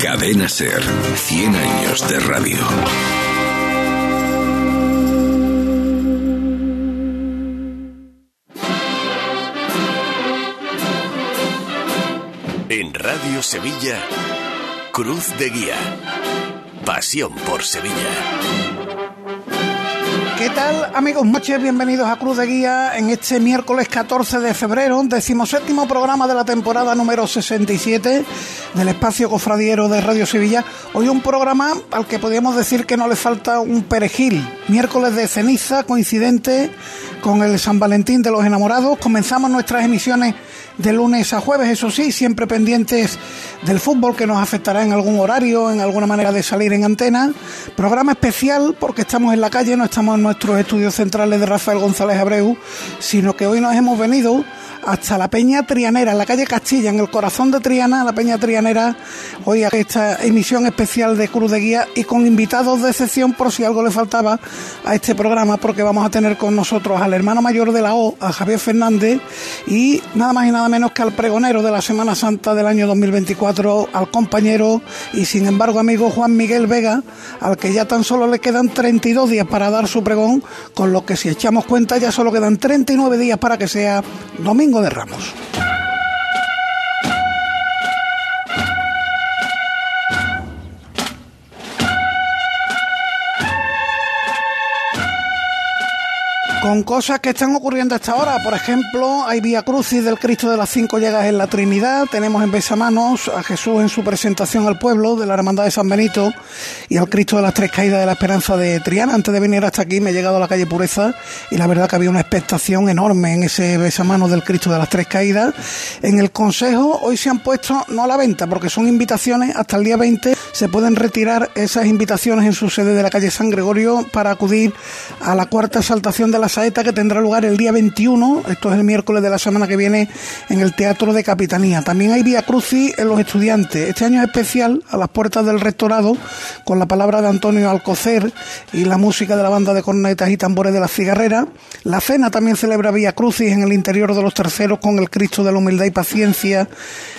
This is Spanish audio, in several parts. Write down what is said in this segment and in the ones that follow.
Cadena Ser, 100 años de radio. En Radio Sevilla, Cruz de Guía. Pasión por Sevilla. ¿Qué tal, amigos? Noches, bienvenidos a Cruz de Guía en este miércoles 14 de febrero, decimoséptimo programa de la temporada número 67 del espacio cofradiero de Radio Sevilla. Hoy un programa al que podríamos decir que no le falta un perejil. Miércoles de ceniza, coincidente con el San Valentín de los enamorados. Comenzamos nuestras emisiones de lunes a jueves, eso sí, siempre pendientes del fútbol que nos afectará en algún horario, en alguna manera de salir en antena. Programa especial porque estamos en la calle, no estamos en nuestros estudios centrales de Rafael González Abreu, sino que hoy nos hemos venido hasta la Peña Trianera, en la calle Castilla, en el corazón de Triana, la Peña Trianera, hoy a esta emisión especial de Cruz de Guía y con invitados de excepción por si algo le faltaba a este programa, porque vamos a tener con nosotros al hermano mayor de la O, a Javier Fernández, y nada más y nada menos que al pregonero de la Semana Santa del año 2024, al compañero y sin embargo amigo Juan Miguel Vega, al que ya tan solo le quedan 32 días para dar su pregón, con lo que si echamos cuenta ya solo quedan 39 días para que sea domingo de Ramos. Con cosas que están ocurriendo hasta ahora. Por ejemplo, hay Vía Crucis del Cristo de las Cinco Llegas en la Trinidad. Tenemos en Besamanos a Jesús en su presentación al pueblo de la Hermandad de San Benito y al Cristo de las Tres Caídas de la Esperanza de Triana. Antes de venir hasta aquí me he llegado a la calle Pureza y la verdad que había una expectación enorme en ese Besamanos del Cristo de las Tres Caídas. En el Consejo hoy se han puesto, no a la venta, porque son invitaciones, hasta el día 20 se pueden retirar esas invitaciones en su sede de la calle San Gregorio para acudir a la cuarta exaltación de la saeta que tendrá lugar el día 21, esto es el miércoles de la semana que viene, en el Teatro de Capitanía. También hay Vía Crucis en los estudiantes. Este año es especial a las puertas del rectorado, con la palabra de Antonio Alcocer y la música de la banda de cornetas y tambores de la cigarrera. La cena también celebra Vía Crucis en el interior de los terceros con el Cristo de la Humildad y Paciencia,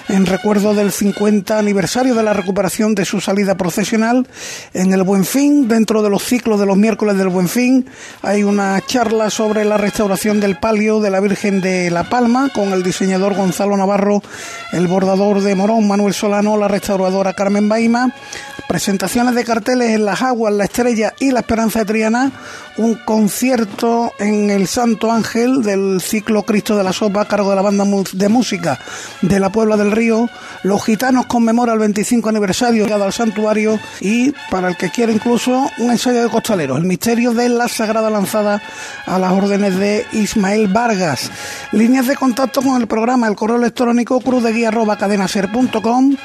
en recuerdo del 50 aniversario de la recuperación de su salida procesional. En el Buen Fin, dentro de los ciclos de los miércoles del Buen Fin, hay una charla sobre la restauración del palio de la Virgen de La Palma con el diseñador Gonzalo Navarro, el bordador de Morón Manuel Solano, la restauradora Carmen Baima, presentaciones de carteles en Las Aguas, La Estrella y La Esperanza de Triana, un concierto en el Santo Ángel del ciclo Cristo de la Sopa a cargo de la banda de música de la Puebla del Río. Los gitanos conmemoran el 25 aniversario llegado al santuario y, para el que quiera incluso, un ensayo de costaleros, el misterio de la Sagrada Lanzada a las órdenes de Ismael Vargas. Líneas de contacto con el programa, el correo electrónico cruzdeguía.cadenaser.com.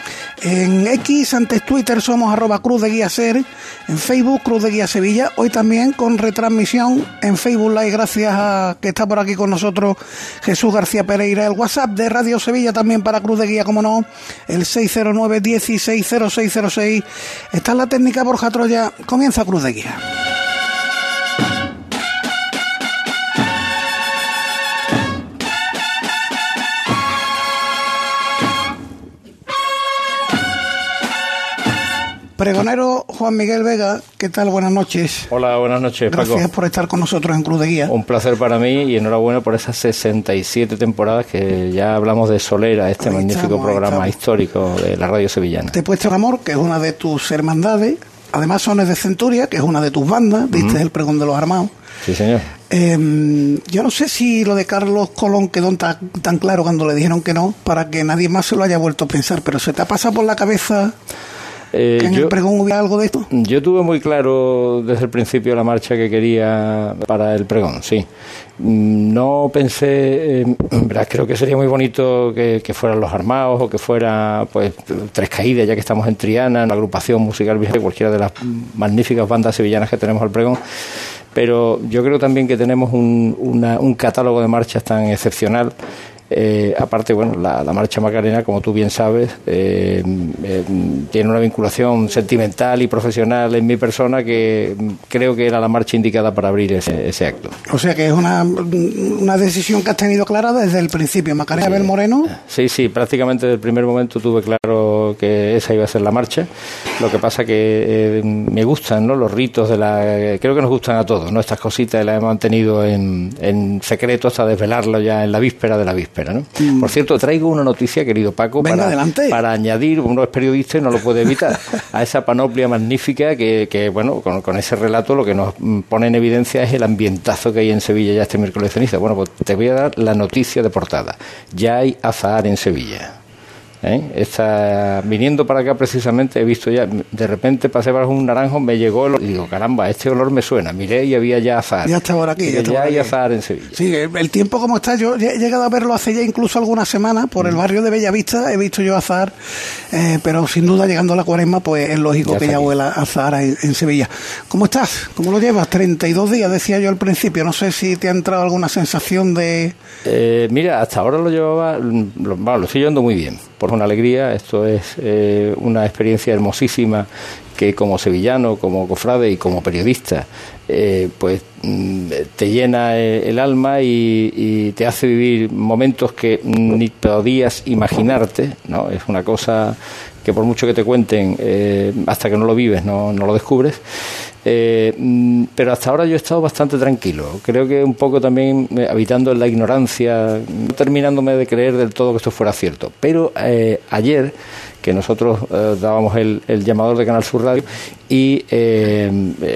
En X, antes Twitter, somos arroba cruz ser. En Facebook, Cruz de Guía Sevilla. Hoy también con retransmisión en Facebook Live, gracias a que está por aquí con nosotros Jesús García Pereira. El WhatsApp de Radio Sevilla también para Cruz de Guía, como no, el 609 160606. Está la técnica Borja Troya. Comienza Cruz de Guía. Pregonero Juan Miguel Vega, ¿qué tal? Buenas noches. Hola, buenas noches, Gracias por estar con nosotros en Cruz de Guía. Un placer para mí y enhorabuena por esas 67 temporadas que ya hablamos de Solera, este magnífico programa histórico de la radio sevillana. Te he puesto el amor, que es una de tus hermandades. Además, Sones de Centuria, que es una de tus bandas. Viste el pregón de los armados. Sí, señor. Eh, yo no sé si lo de Carlos Colón quedó tan, tan claro cuando le dijeron que no, para que nadie más se lo haya vuelto a pensar, pero ¿se te ha pasado por la cabeza Eh, ¿Que en yo, el pregón hubiera algo de esto? yo tuve muy claro desde el principio la marcha que quería para el pregón, sí. Mm, No pensé, eh, en verdad, creo que sería muy bonito que, que fueran los armados o que fuera pues Tres Caídas, ya que estamos en Triana, la agrupación musical cualquiera de las magníficas bandas sevillanas que tenemos al pregón. Pero yo creo también que tenemos un, una- un catálogo de marchas tan excepcional Eh, aparte, bueno, la, marcha Macarena, como tú bien sabes, eh, eh, tiene una vinculación sentimental y profesional en mi persona que creo que era la marcha indicada para abrir ese, acto. O sea que es una, una, decisión que has tenido clara desde el principio. Macarena Abel Moreno. Sí, sí, prácticamente desde el primer momento tuve claro que esa iba a ser la marcha. Lo que pasa que me gustan ¿no? los ritos de la. Creo que nos gustan a todos, ¿no? Estas cositas las hemos mantenido en, en secreto hasta desvelarlo ya en la víspera de la víspera. Mm. Por cierto, traigo una noticia, querido Paco, para, para, añadir, uno es periodista y no lo puede evitar, a esa panoplia magnífica que, bueno, con, ese relato lo que nos pone en evidencia es el ambientazo que hay en Sevilla ya este miércoles ceniza. Bueno, pues te voy a dar la noticia de portada. Ya hay azahar en Sevilla. ¿Eh? Está viniendo para acá precisamente, he visto ya, de repente pasé por un naranjo, me llegó el, y digo, caramba, este olor me suena. Miré y había ya azar. Ya está por aquí. Ya, hay azar en Sevilla. Sí, el tiempo como está, yo he llegado a verlo hace ya incluso algunas semanas por el mm. barrio de Bellavista, he visto yo azar, eh, pero sin duda llegando a la cuaresma, pues es lógico que ya huela azar en, en, Sevilla. ¿Cómo estás? ¿Cómo lo llevas? 32 días, decía yo al principio. No sé si te ha entrado alguna sensación de... Eh, mira, hasta ahora lo llevaba, lo, lo estoy llevando muy bien por una alegría. Esto es eh, una experiencia hermosísima que como sevillano, como cofrade y como periodista, eh, pues mm, te llena el alma y, te hace vivir momentos que ni podías imaginarte, ¿no? Es una cosa que por mucho que te cuenten, eh, hasta que no lo vives, no, no lo descubres. Mm, pero hasta ahora yo he estado bastante tranquilo. Creo que un poco también habitando en la ignorancia, no terminándome de creer del todo que esto fuera cierto. Pero ayer que nosotros eh, dábamos el, llamador de Canal Sur Radio y eh,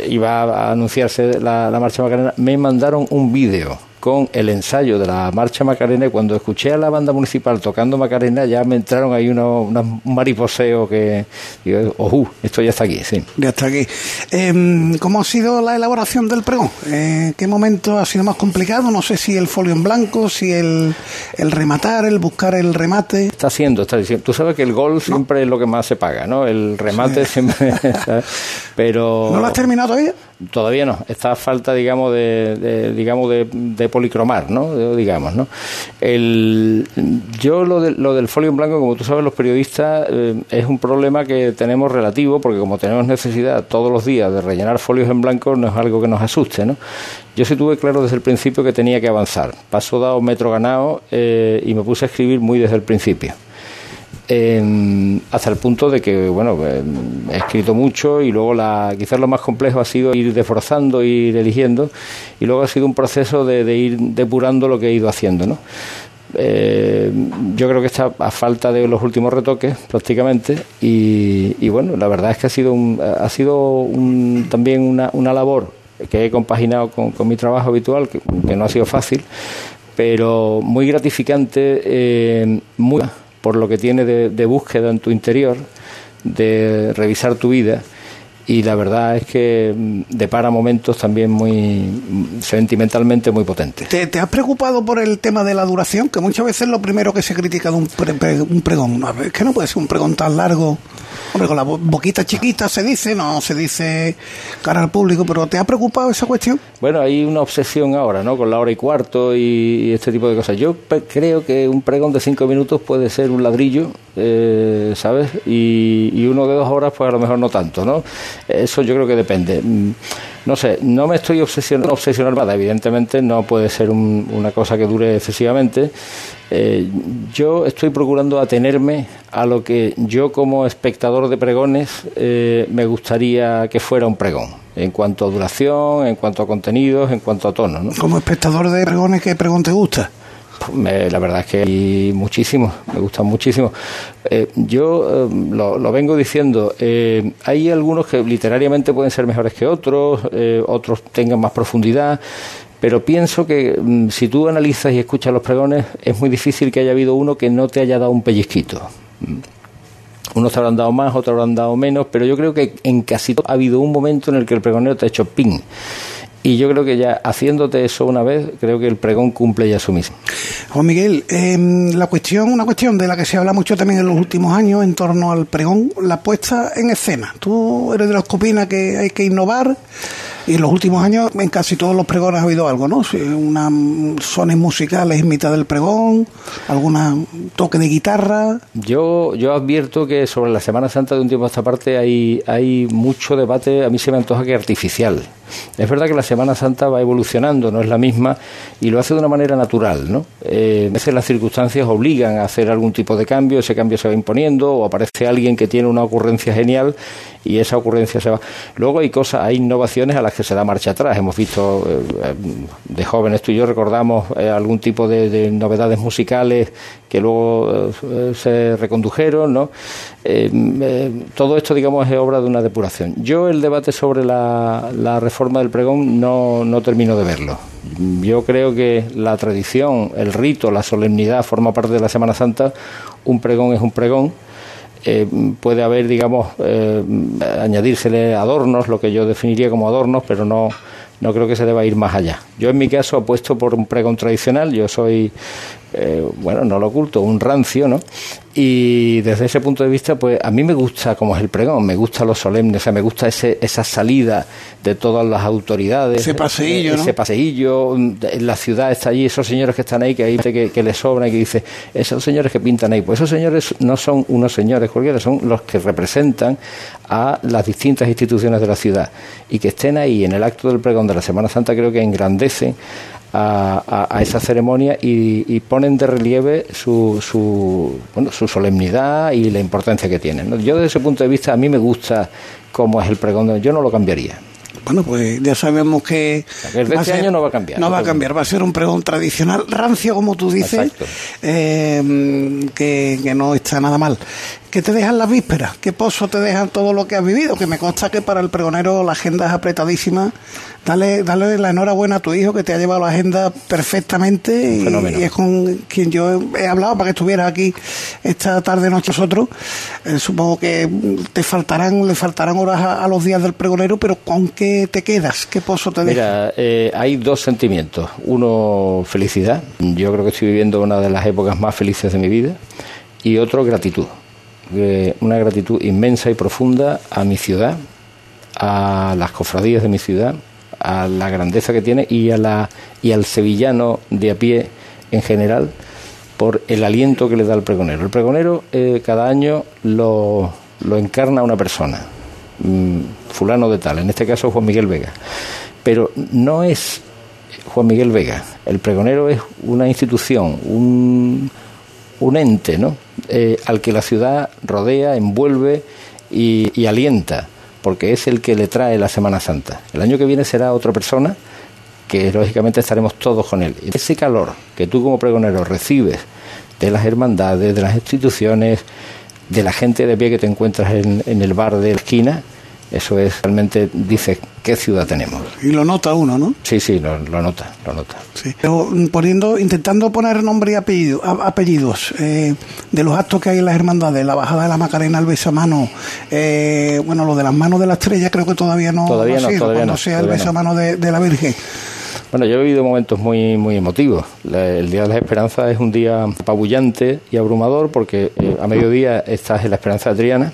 iba a anunciarse la, la marcha Macarena, me mandaron un vídeo con el ensayo de la marcha Macarena y cuando escuché a la banda municipal tocando Macarena ya me entraron ahí unos, un mariposeo que digo, oh, esto ya está aquí, sí. Ya está aquí. Em, ¿Cómo ha sido la elaboración del pregón? Eh, ¿Qué momento ha sido más complicado? No sé si el folio en blanco, si el, el rematar, el buscar el remate. Está haciendo, está diciendo. Tú sabes que el gol siempre es lo que más se paga, ¿no? El remate siempre... Pero... ¿No lo has terminado todavía? Todavía no. Está falta, digamos, de, digamos de policromar, ¿no? Digamos, ¿no? El, yo lo, lo del folio en blanco, como tú sabes, los periodistas, eh, es un problema que tenemos relativo, porque como tenemos necesidad todos los días de rellenar folios en blanco, no es algo que nos asuste, ¿no? Yo sí tuve claro desde el principio que tenía que avanzar. Pasó dado metro ganado eh, y me puse a escribir muy desde el principio hasta el punto de que, bueno, eh, he escrito mucho y luego la, quizás lo más complejo ha sido ir desforzando, ir eligiendo y luego ha sido un proceso de, ir depurando lo que he ido haciendo, ¿no? Eh, yo creo que está a falta de los últimos retoques prácticamente y, bueno la verdad es que ha sido ha sido también una, una, labor que he compaginado con, mi trabajo habitual que, no ha sido fácil pero muy gratificante eh, muy por lo que tiene de, búsqueda en tu interior, de revisar tu vida y la verdad es que mm, depara momentos también muy mm, sentimentalmente muy potentes. ¿Te, has preocupado por el tema de la duración? Que muchas veces lo primero que se critica de un, un pregón, es que no puede ser un pregón tan largo Hombre, con la boquita chiquita se dice, no se dice cara al público, pero ¿te ha preocupado esa cuestión? Bueno, hay una obsesión ahora, ¿no? Con la hora y cuarto y, este tipo de cosas. Yo creo que un pregón de cinco minutos puede ser un ladrillo, eh, ¿sabes? Y, uno de dos horas, pues a lo mejor no tanto, ¿no? Eso yo creo que depende. No sé, no me estoy obsesionando, obsesionando evidentemente no puede ser una cosa que dure excesivamente. Eh, yo estoy procurando atenerme a lo que yo como espectador de pregones eh, me gustaría que fuera un pregón, en cuanto a duración, en cuanto a contenidos, en cuanto a tono. ¿no? Como espectador de pregones, ¿qué pregón te gusta? La verdad es que hay muchísimos, me gustan muchísimo. Eh, yo eh, lo, vengo diciendo, eh, hay algunos que literariamente pueden ser mejores que otros, otros tengan más profundidad, pero pienso que mm, si tú analizas y escuchas los pregones, es muy difícil que haya habido uno que no te haya dado un pellizquito. Mm. Unos te habrán dado más, otros habrán dado menos, pero yo creo que en casi todo ha habido un momento en el que el pregonero te ha hecho ping. Y yo creo que ya haciéndote eso una vez, creo que el pregón cumple ya su mismo. Juan Miguel, em, la cuestión, una cuestión de la que se habla mucho también en los últimos años en torno al pregón, la puesta en escena. Tú eres de los que opina que hay que innovar, Y en los últimos años en casi todos los pregones ha habido algo, ¿no? Una sones musicales en mitad del pregón, alguna toque de guitarra. Yo yo advierto que sobre la Semana Santa de un tiempo a esta parte hay hay mucho debate, a mí se me antoja que artificial. Es verdad que la Semana Santa va evolucionando, no es la misma, y lo hace de una manera natural, ¿no? Eh, a veces las circunstancias obligan a hacer algún tipo de cambio, ese cambio se va imponiendo, o aparece alguien que tiene una ocurrencia genial y esa ocurrencia se va. Luego hay cosas, hay innovaciones a las que se da marcha atrás. Hemos visto eh, de jóvenes, tú y yo recordamos eh, algún tipo de, novedades musicales que luego eh, se recondujeron, ¿no? todo esto, digamos, es obra de una depuración. Yo el debate sobre la, la reforma del pregón no, no termino de verlo. Yo creo que la tradición, el rito, la solemnidad forma parte de la Semana Santa. Un pregón es un pregón eh, puede haber, digamos, eh, añadírsele adornos, lo que yo definiría como adornos, pero no, no creo que se deba ir más allá. Yo en mi caso apuesto por un pregón tradicional, yo soy eh, bueno, no lo oculto, un rancio, ¿no? Y desde ese punto de vista, pues a mí me gusta como es el pregón, me gusta lo solemne, o sea, me gusta ese, esa salida de todas las autoridades. Ese paseillo, Ese paseillo, la ciudad está allí, esos señores que están ahí, que hay que, que les sobran y que dice, esos señores que pintan ahí, pues esos señores no son unos señores cualquiera, son los que representan a las distintas instituciones de la ciudad. Y que estén ahí en el acto del pregón de la Semana Santa creo que engrandecen a, esa ceremonia y, ponen de relieve su, su, bueno, su solemnidad y la importancia que tienen. Yo desde ese punto de vista a mí me gusta cómo es el pregón, yo no lo cambiaría. Bueno, pues ya sabemos que... este año no va a cambiar. No va a cambiar, va a ser un pregón tradicional, rancio como tú dices, eh, que, que no está nada mal. ¿Qué te dejan las vísperas? ¿Qué pozo te dejan todo lo que has vivido? Que me consta que para el pregonero la agenda es apretadísima. Dale, dale la enhorabuena a tu hijo que te ha llevado la agenda perfectamente y, es con quien yo he hablado para que estuvieras aquí esta tarde noche nosotros. Eh, supongo que te faltarán, le faltarán horas a, los días del pregonero, pero ¿con qué te quedas? ¿Qué pozo te deja? Mira, eh, hay dos sentimientos. Uno, felicidad. Yo creo que estoy viviendo una de las épocas más felices de mi vida. Y otro, gratitud una gratitud inmensa y profunda a mi ciudad, a las cofradías de mi ciudad, a la grandeza que tiene y, a la, y al sevillano de a pie en general por el aliento que le da el pregonero. El pregonero eh, cada año lo, lo, encarna una persona, mm, fulano de tal, en este caso Juan Miguel Vega. Pero no es Juan Miguel Vega, el pregonero es una institución, un, un ente, ¿no? Eh, al que la ciudad rodea, envuelve y, alienta, porque es el que le trae la Semana Santa. El año que viene será otra persona que lógicamente estaremos todos con él. Ese calor que tú como pregonero recibes de las hermandades, de las instituciones, de la gente de pie que te encuentras en, en el bar de la esquina, eso es realmente, dice, qué ciudad tenemos. Y lo nota uno, ¿no? Sí, sí, lo, nota, lo nota. Sí. Pero mm, poniendo, intentando poner nombre y apellido, apellidos eh, de los actos que hay en las hermandades, la bajada de la Macarena al besamano, eh, bueno, lo de las manos de la estrella creo que todavía no, todavía no, todavía cuando sea el besamano de, de la Virgen. Bueno, yo he vivido momentos muy, muy emotivos. El Día de las Esperanzas es un día apabullante y abrumador porque eh, a mediodía estás en la Esperanza de Adriana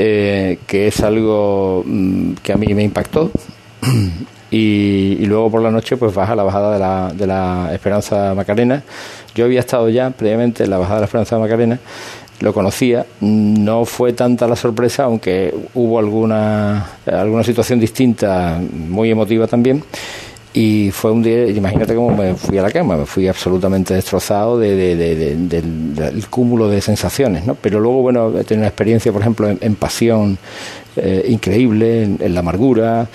eh, que es algo mm, que a mí me impactó. Y, luego por la noche pues baja la bajada de la, de la Esperanza Macarena. Yo había estado ya previamente en la bajada de la Esperanza Macarena, lo conocía, no fue tanta la sorpresa, aunque hubo alguna, alguna situación distinta, muy emotiva también. Y fue un día, imagínate cómo me fui a la cama, me fui absolutamente destrozado de, del, cúmulo de sensaciones, ¿no? Pero luego, bueno, he tenido una experiencia, por ejemplo, en, pasión eh, increíble, en, la amargura,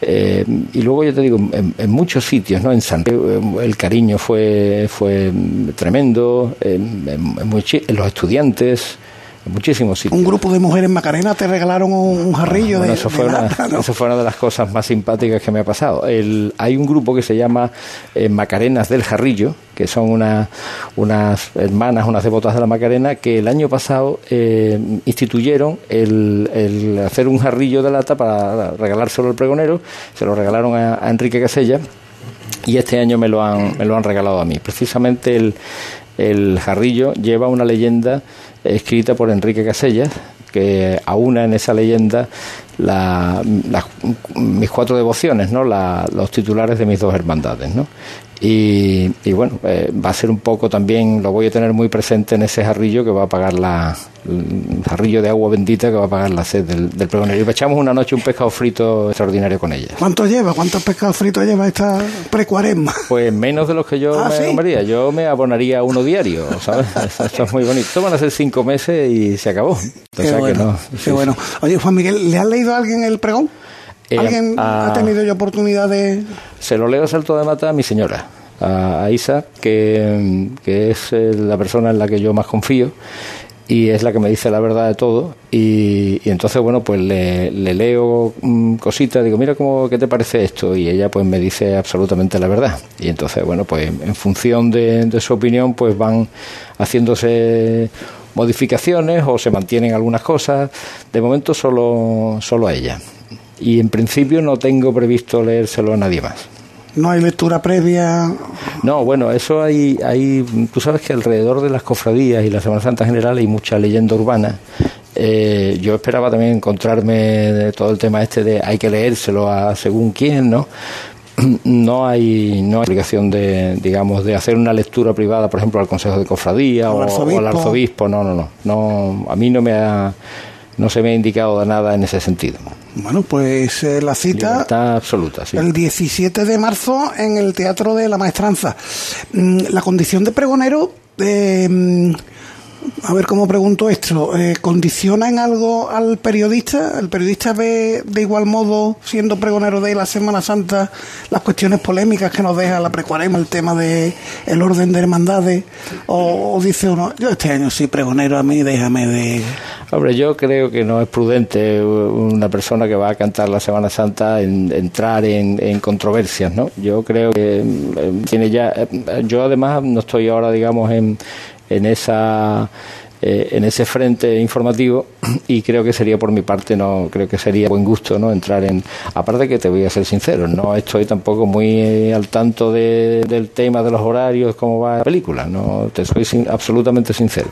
eh, y luego yo te digo, en, muchos sitios, ¿no? En San eh, el cariño fue, fue tremendo, en, en los estudiantes, muchísimos Un grupo de mujeres Macarena te regalaron un, jarrillo de, eso fue, una, eso fue una de las cosas más simpáticas que me ha pasado. El, hay un grupo que se llama eh, Macarenas del Jarrillo, que son una, unas hermanas, unas devotas de la Macarena, que el año pasado eh, instituyeron el, el, hacer un jarrillo de lata para regalárselo al pregonero, se lo regalaron a, a Enrique Casella y este año me lo han, me lo han regalado a mí. Precisamente el, el jarrillo lleva una leyenda escrita por Enrique Casellas, que aúna en esa leyenda la, mis cuatro devociones, ¿no? los titulares de mis dos hermandades. ¿no? Y, bueno, eh, va a ser un poco también, lo voy a tener muy presente en ese jarrillo que va a pagar la, el jarrillo de agua bendita que va a pagar la sed del, del pregonero. Y echamos una noche un pescado frito extraordinario con ella. ¿Cuánto lleva? ¿Cuántos pescados fritos lleva esta precuaresma? Pues menos de los que yo ¿Ah, me Yo me abonaría uno diario, ¿sabes? Esto es muy bonito. van a ser cinco meses y se acabó. Qué bueno. qué bueno. Oye, Juan Miguel, ¿le has leído a alguien el pregón? Eh, ¿Alguien ha tenido yo oportunidad de...? Se lo leo salto de mata a mi señora, a, Isa, que, es eh, la persona en la que yo más confío y es la que me dice la verdad de todo y, entonces bueno pues le, leo mm, cositas digo mira cómo qué te parece esto y ella pues me dice absolutamente la verdad. Y entonces bueno pues en función de, de su opinión pues van haciéndose modificaciones o se mantienen algunas cosas. De momento solo solo a ella y en principio no tengo previsto leérselo a nadie más. ¿No hay lectura previa? No, bueno, eso hay, hay, tú sabes que alrededor de las cofradías y la Semana Santa en general hay mucha leyenda urbana. Eh, yo esperaba también encontrarme de todo el tema este de hay que leérselo a según quién, ¿no? no hay no hay obligación de digamos de hacer una lectura privada por ejemplo al consejo de cofradía o, o, al arzobispo no no no no a mí no me ha no se me ha indicado nada en ese sentido. Bueno, pues eh, la cita. Está absoluta, sí. El 17 de marzo en el Teatro de la Maestranza. Mm, la condición de pregonero. Eh, a ver cómo pregunto esto, eh, ¿condiciona en algo al periodista? ¿El periodista ve de igual modo, siendo pregonero de la Semana Santa, las cuestiones polémicas que nos deja la precuarema, el tema de el orden de hermandades? O, dice uno, yo este año sí pregonero, a mí déjame de... Hombre, yo creo que no es prudente una persona que va a cantar la Semana Santa en, entrar en, controversias, ¿no? Yo creo que eh, tiene ya... Eh, yo además no estoy ahora, digamos, en en esa eh, en ese frente informativo y creo que sería por mi parte no creo que sería buen gusto no entrar en aparte que te voy a ser sincero no estoy tampoco muy al tanto del tema de los horarios cómo va la película no te soy absolutamente sincero.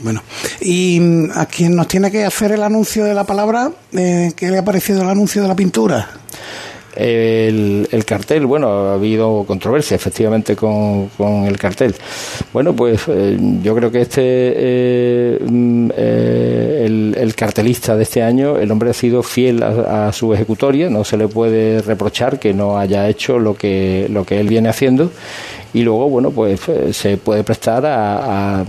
Bueno, y mm, a quien nos tiene que hacer el anuncio de la palabra, eh, ¿qué le ha parecido el anuncio de la pintura? El, cartel, bueno, ha habido controversia efectivamente con, el cartel. Bueno, pues eh, yo creo que este, eh, mm, eh, el, cartelista de este año, el hombre ha sido fiel a, su ejecutoria, no se le puede reprochar que no haya hecho lo que, lo que él viene haciendo y luego, bueno, pues se puede prestar a,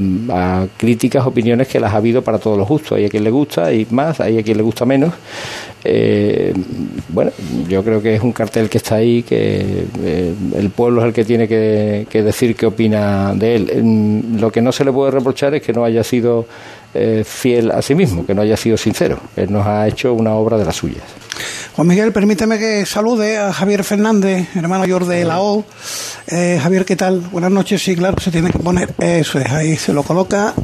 críticas, opiniones que las ha habido para todos los gustos. Hay a quien le gusta y más, hay a quien le gusta menos. Eh, bueno, yo creo que es un cartel que está ahí, que eh, el pueblo es el que tiene que, decir qué opina de él. Lo que no se le puede reprochar es que no haya sido eh, fiel a sí mismo, que no haya sido sincero. Él nos ha hecho una obra de las suyas. Juan Miguel, permíteme que salude a Javier Fernández, hermano mayor de la O. Javier, ¿qué tal? Buenas noches. Sí, claro, se tiene que poner. Eso es, ahí se lo coloca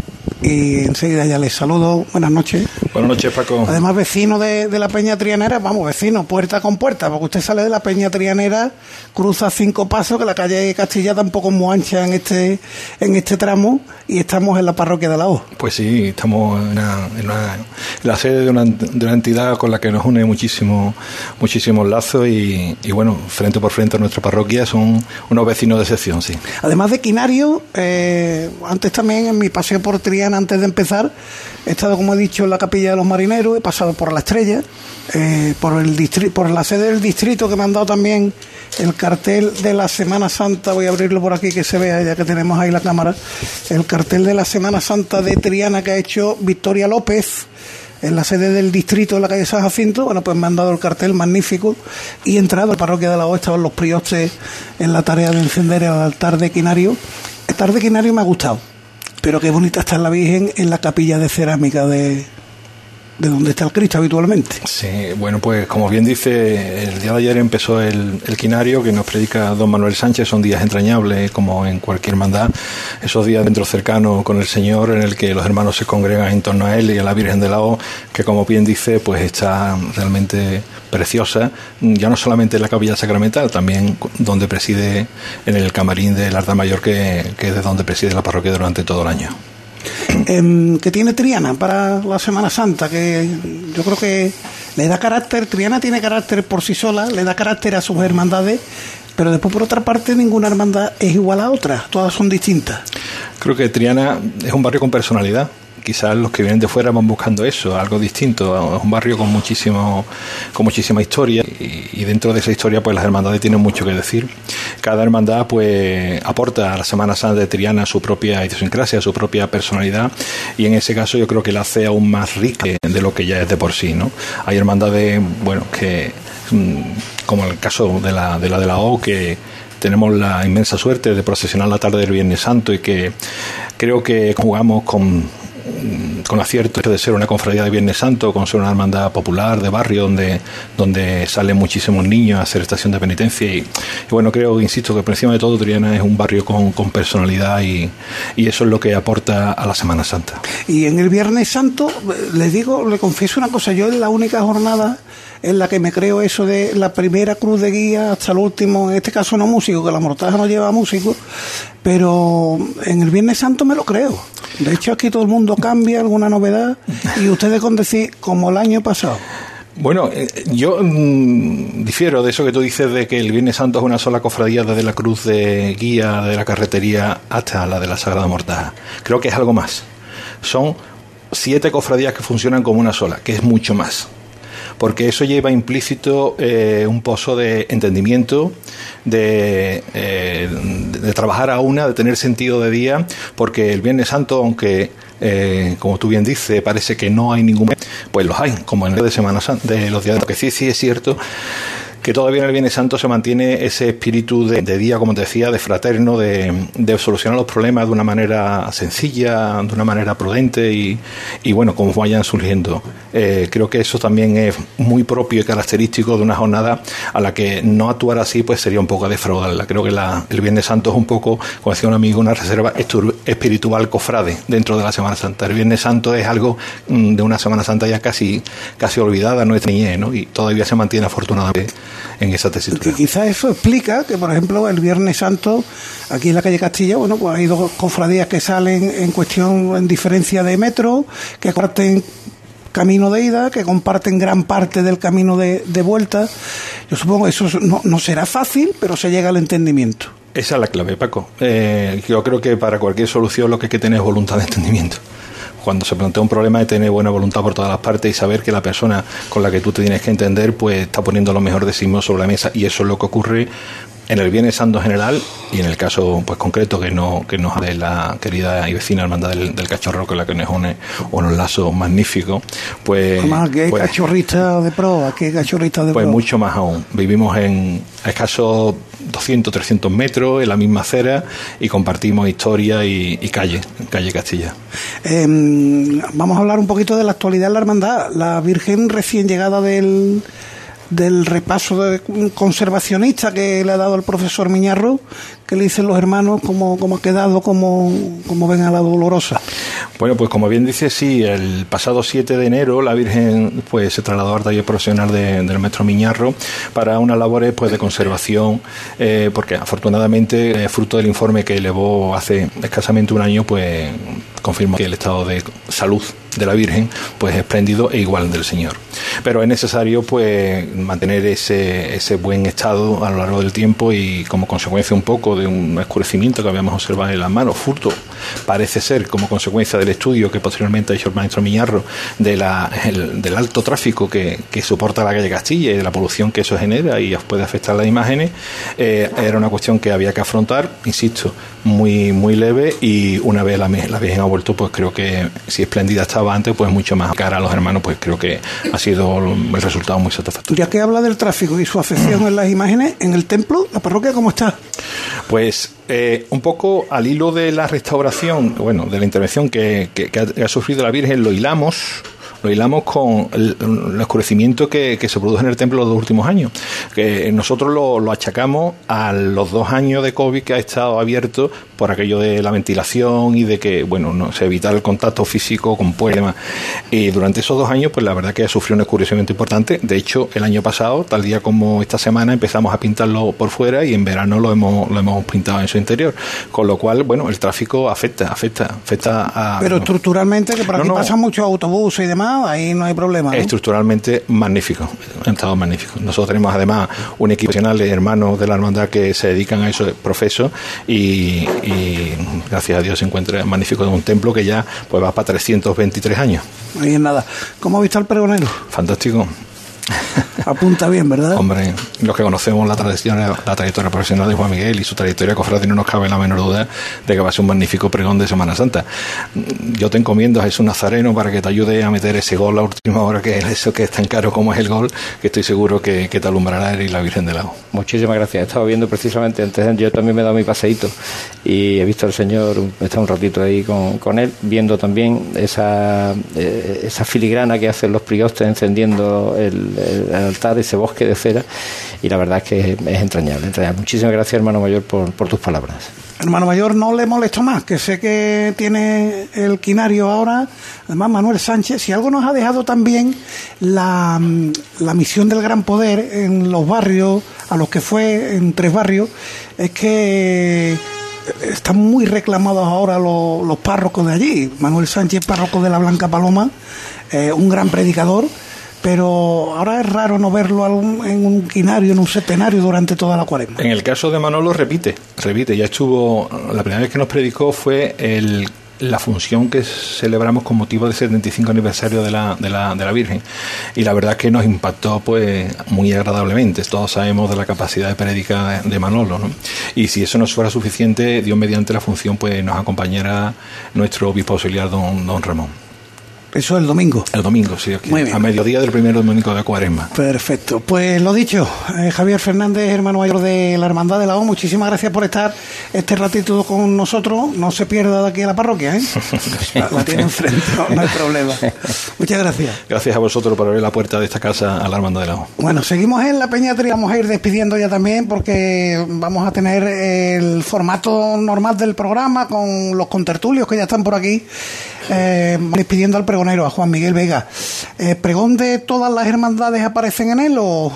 y enseguida ya les saludo. Buenas noches. Buenas noches, Paco. Además, vecino de, la Peña Trianera, vamos, vecino, puerta con puerta, porque usted sale de la Peña Trianera, cruza cinco pasos, que la calle Castilla tampoco es muy ancha en este, en este tramo, y estamos en la parroquia de la O. Pues sí, estamos en, la sede de una, de una, entidad con la que nos une muchísimo, muchísimos lazos, y, bueno, frente por frente a nuestra parroquia son unos vecinos de sección, sí. Además de Quinario, eh, antes también en mi paseo por Triana, antes de empezar, he estado, como he dicho, en la capilla de los marineros, he pasado por la estrella, eh, por, la sede del distrito que me han dado también el cartel de la Semana Santa, voy a abrirlo por aquí que se vea ya que tenemos ahí la cámara, el cartel de la Semana Santa de Triana que ha hecho Victoria López en la sede del distrito de la calle San Jacinto, bueno, pues me han dado el cartel magnífico. Y he entrado a la parroquia de la O, estaban los priostes en la tarea de encender el altar de Quinario. El altar de Quinario me ha gustado pero qué bonita está la Virgen en la capilla de cerámica de, de donde está el Cristo habitualmente. Sí, bueno, pues como bien dice, el día de ayer empezó el, el quinario que nos predica don Manuel Sánchez, son días entrañables, como en cualquier mandad, esos días dentro cercano con el Señor, en el que los hermanos se congregan en torno a Él y a la Virgen de la O, que como bien dice, pues está realmente preciosa, ya no solamente en la capilla sacramental, también donde preside en el camarín del Arda Mayor, que, que es de donde preside la parroquia durante todo el año. Em, que tiene Triana para la Semana Santa, que yo creo que le da carácter, Triana tiene carácter por sí sola, le da carácter a sus hermandades, pero después por otra parte ninguna hermandad es igual a otra, todas son distintas. Creo que Triana es un barrio con personalidad quizás los que vienen de fuera van buscando eso, algo distinto. Es un barrio con muchísimo, con muchísima historia y, dentro de esa historia, pues las hermandades tienen mucho que decir. Cada hermandad, pues, aporta a la Semana Santa de Triana su propia idiosincrasia, su propia personalidad y en ese caso yo creo que la hace aún más rica de lo que ya es de por sí, ¿no? Hay hermandades, bueno, que mm, como el caso de la de la de la O que tenemos la inmensa suerte de procesionar la tarde del Viernes Santo y que creo que jugamos con con acierto de ser una cofradía de Viernes Santo, con ser una hermandad popular de barrio donde, donde salen muchísimos niños a hacer estación de penitencia. Y, bueno, creo, insisto, que por encima de todo Triana es un barrio con, con personalidad y, y, eso es lo que aporta a la Semana Santa. Y en el Viernes Santo, les digo, le confieso una cosa, yo en la única jornada en la que me creo eso de la primera cruz de guía hasta el último, en este caso no músico, que la mortaja no lleva músico, pero en el Viernes Santo me lo creo. De hecho, aquí todo el mundo cambia, alguna novedad, y ustedes con decir, como el año pasado. Bueno, eh, yo mm, difiero de eso que tú dices de que el Viernes Santo es una sola cofradía desde la cruz de guía de la carretería hasta la de la Sagrada Mortaja. Creo que es algo más. Son siete cofradías que funcionan como una sola, que es mucho más porque eso lleva implícito eh, un pozo de entendimiento, de, eh, de, trabajar a una, de tener sentido de día, porque el Viernes Santo, aunque eh, como tú bien dices, parece que no hay ningún, pues los hay, como en el de Semana Santa, de los días de sí, sí es cierto que todavía en el Viernes Santo se mantiene ese espíritu de, día, como te decía, de fraterno, de, solucionar los problemas de una manera sencilla, de una manera prudente y, bueno, como vayan surgiendo. Eh, creo que eso también es muy propio y característico de una jornada a la que no actuar así pues sería un poco defraudarla. Creo que la, el Viernes Santo es un poco, como decía un amigo, una reserva espiritual cofrade dentro de la Semana Santa. El Viernes Santo es algo mm, de una Semana Santa ya casi, casi olvidada, no es niñez, ¿no? y todavía se mantiene afortunadamente en esa tesitura. quizás eso explica que, por ejemplo, el Viernes Santo, aquí en la calle Castilla, bueno, pues hay dos cofradías que salen en cuestión, en diferencia de metro, que comparten camino de ida, que comparten gran parte del camino de, vuelta. Yo supongo que eso no, no será fácil, pero se llega al entendimiento. Esa es la clave, Paco. Eh, yo creo que para cualquier solución lo que hay que tener es voluntad de entendimiento cuando se plantea un problema de tener buena voluntad por todas las partes y saber que la persona con la que tú te tienes que entender pues está poniendo lo mejor de sí mismo sobre la mesa. Y eso es lo que ocurre en el Bienes Santo general y en el caso pues concreto que no que nos de la querida y vecina hermandad del, cachorro con la que nos une un lazo magnífico pues más que pues, cachorrista de pro que cachorrista de pues mucho más aún. Vivimos en escasos 200 300 metros en la misma acera y compartimos historia y, calle calle Castilla. Em, vamos a hablar un poquito de la actualidad de la hermandad. La Virgen recién llegada del del repaso de conservacionista que le ha dado el profesor Miñarro, que le dicen los hermanos, cómo, cómo ha quedado, cómo, cómo ven a la dolorosa. Bueno, pues como bien dice, sí, el pasado 7 de enero la Virgen pues se trasladó al taller profesional del maestro Miñarro para unas labores pues de conservación, eh, porque afortunadamente, eh, fruto del informe que elevó hace escasamente un año, pues confirmó que el estado de salud de la Virgen pues espléndido e igual del Señor. Pero es necesario pues mantener ese, ese buen estado a lo largo del tiempo y como consecuencia un poco de un oscurecimiento que habíamos observado en las manos, furto, parece ser como consecuencia del estudio que posteriormente ha hecho el maestro Miñarro de la, del alto tráfico que, soporta la calle Castilla y de la polución que eso genera y puede afectar las imágenes, eh, era una cuestión que había que afrontar, insisto, muy, muy leve y una vez la, la Virgen ha vuelto, pues creo que si espléndida estaba antes, pues mucho más cara a los hermanos, pues creo que ha sido el resultado muy satisfactorio. Ya que habla del tráfico y su afección en las imágenes, en el templo, la parroquia, ¿cómo está? Pues eh, un poco al hilo de la restauración, bueno, de la intervención que, ha, sufrido la Virgen, lo hilamos lo hilamos con el, oscurecimiento que, se produjo en el templo los dos últimos años. Que nosotros lo, lo achacamos a los dos años de COVID que ha estado abierto por aquello de la ventilación y de que, bueno, no se evita el contacto físico con problemas. Y durante esos dos años, pues la verdad que ha sufrido un escurecimiento importante. De hecho, el año pasado, tal día como esta semana, empezamos a pintarlo por fuera y en verano lo hemos, lo hemos pintado en su interior. Con lo cual, bueno, el tráfico afecta, afecta, afecta a... Pero estructuralmente, que por aquí pasan muchos autobuses y demás, ahí no hay problema. Estructuralmente magnífico, un estado magnífico. Nosotros tenemos además un equipo de hermanos de la hermandad que se dedican a eso, profeso, y, y gracias a Dios se encuentra magnífico en un templo que ya pues va para 323 años. Ahí es nada. ¿Cómo ha visto el pregonero? Fantástico. Apunta bien, ¿verdad? Hombre, los que conocemos la trayectoria, la trayectoria profesional de Juan Miguel y su trayectoria cofrade no nos cabe la menor duda de que va a ser un magnífico pregón de Semana Santa. Yo te encomiendo a Jesús Nazareno para que te ayude a meter ese gol a última hora, que es eso que es tan caro como es el gol, que estoy seguro que, te alumbrará él y la Virgen del Lago. Muchísimas gracias. He estado viendo precisamente antes, yo también me he dado mi paseíto y he visto al Señor, he estado un ratito ahí con, con él, viendo también esa, eh, esa filigrana que hacen los priostes encendiendo el, el altar, ese bosque de cera, y la verdad es que es, entrañable, entrañable. Muchísimas gracias, hermano mayor, por, por tus palabras. Hermano mayor, no le molesto más, que sé que tiene el quinario ahora, además Manuel Sánchez, si algo nos ha dejado también la, la misión del gran poder en los barrios, a los que fue en tres barrios, es que están muy reclamados ahora los, los párrocos de allí. Manuel Sánchez, párroco de la Blanca Paloma, eh, un gran predicador pero ahora es raro no verlo en un quinario, en un septenario durante toda la cuaresma. En el caso de Manolo repite, repite, ya estuvo, la primera vez que nos predicó fue el, la función que celebramos con motivo del 75 aniversario de la, de la, de la Virgen y la verdad es que nos impactó pues muy agradablemente, todos sabemos de la capacidad de predicar de Manolo ¿no? y si eso no fuera suficiente, Dios mediante la función pues nos acompañará nuestro obispo auxiliar don, don Ramón. Eso es el domingo. El domingo, sí. Aquí, A mediodía del primer domingo de Cuaresma. Perfecto. Pues lo dicho, eh, Javier Fernández, hermano mayor de la Hermandad de la O, muchísimas gracias por estar este ratito con nosotros. No se pierda de aquí a la parroquia, ¿eh? la, tiene enfrente, no, hay problema. Muchas gracias. Gracias a vosotros por abrir la puerta de esta casa a la Hermandad de la O. Bueno, seguimos en la Peñatri, vamos a ir despidiendo ya también porque vamos a tener el formato normal del programa con los contertulios que ya están por aquí eh, despidiendo al a Juan Miguel Vega. Eh, ¿Pregón de todas las hermandades aparecen en él o...?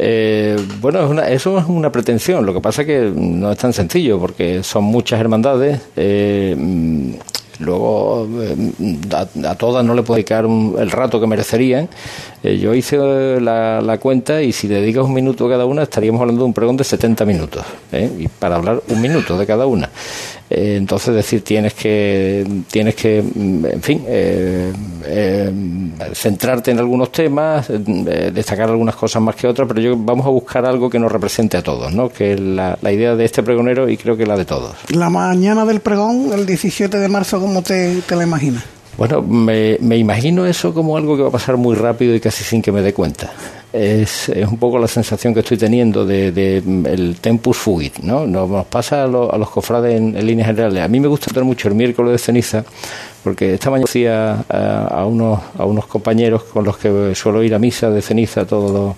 Eh, bueno, eso es una pretensión. Lo que pasa es que no es tan sencillo porque son muchas hermandades. Eh, luego a, todas no le puedo dedicar el rato que merecerían. yo hice la, cuenta y si dedicas un minuto a cada una estaríamos hablando de un pregón de 70 minutos. Y para hablar un minuto de cada una. Eh, entonces, decir, tienes que, tienes que, mm, en fin, eh, eh, centrarte en algunos temas, destacar algunas cosas más que otras, pero yo vamos a buscar algo que nos represente a todos, ¿no? Que es la, idea de este pregonero y creo que la de todos. La mañana del pregón, el 17 de marzo, ¿cómo te, te la imaginas? Bueno, me, me, imagino eso como algo que va a pasar muy rápido y casi sin que me dé cuenta. Es, es un poco la sensación que estoy teniendo de, de el tempus fugit, ¿no? Nos pasa a, a los cofrades en, líneas generales. A mí me gusta mucho el miércoles de ceniza, porque esta mañana decía a, unos, a unos compañeros con los que suelo ir a misa de ceniza todos los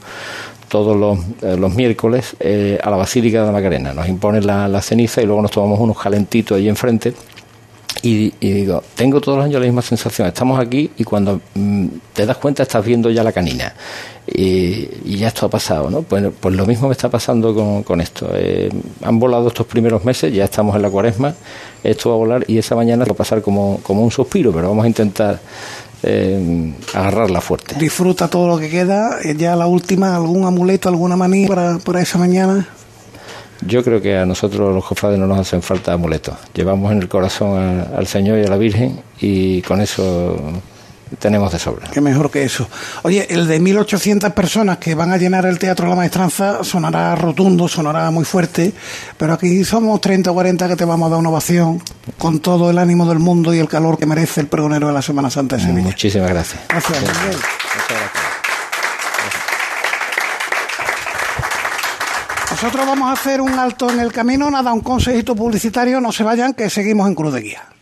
todos los, eh, los miércoles eh, a la Basílica de la Macarena. Nos imponen la, la, ceniza y luego nos tomamos unos calentitos allí enfrente y, digo, tengo todos los años la misma sensación. Estamos aquí y cuando mm, te das cuenta estás viendo ya la canina. Y, ya esto ha pasado, ¿no? Pues, pues lo mismo me está pasando con, con esto. Eh, han volado estos primeros meses, ya estamos en la cuaresma, esto va a volar y esa mañana va a pasar como, como un suspiro, pero vamos a intentar eh, agarrarla fuerte. Disfruta todo lo que queda, eh, ya la última, algún amuleto, alguna manía para, para esa mañana. Yo creo que a nosotros los cofrades no nos hacen falta amuletos. Llevamos en el corazón al Señor y a la Virgen y con eso tenemos de sobra. Qué mejor que eso. Oye, el de 1.800 personas que van a llenar el Teatro La Maestranza sonará rotundo, sonará muy fuerte, pero aquí somos 30 o 40 que te vamos a dar una ovación con todo el ánimo del mundo y el calor que merece el pregonero de la Semana Santa de Sevilla. Muchísimas gracias. Gracias, Muchas gracias. Nosotros vamos a hacer un alto en el camino, nada, un consejito publicitario, no se vayan, que seguimos en Cruz de Guía.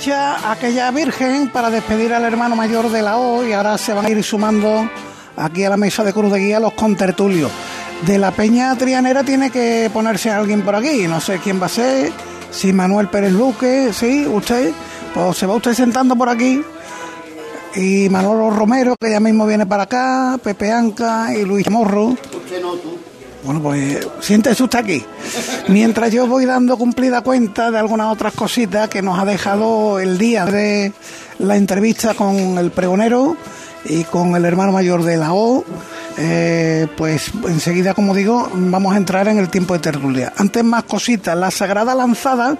Marcha aquella Virgen para despedir al hermano mayor de la O y ahora se van a ir sumando aquí a la mesa de Cruz de Guía los contertulios. De la Peña Trianera tiene que ponerse alguien por aquí, no sé quién va a ser, si Manuel Pérez Luque, sí, usted, pues se va usted sentando por aquí. Y Manolo Romero, que ya mismo viene para acá, Pepe Anca y Luis Morro. Bueno, pues siéntese usted aquí. Mientras yo voy dando cumplida cuenta de algunas otras cositas que nos ha dejado el día de la entrevista con el pregonero y con el hermano mayor de la O, eh, pues enseguida, como digo, vamos a entrar en el tiempo de tertulia. Antes más cositas, la Sagrada Lanzada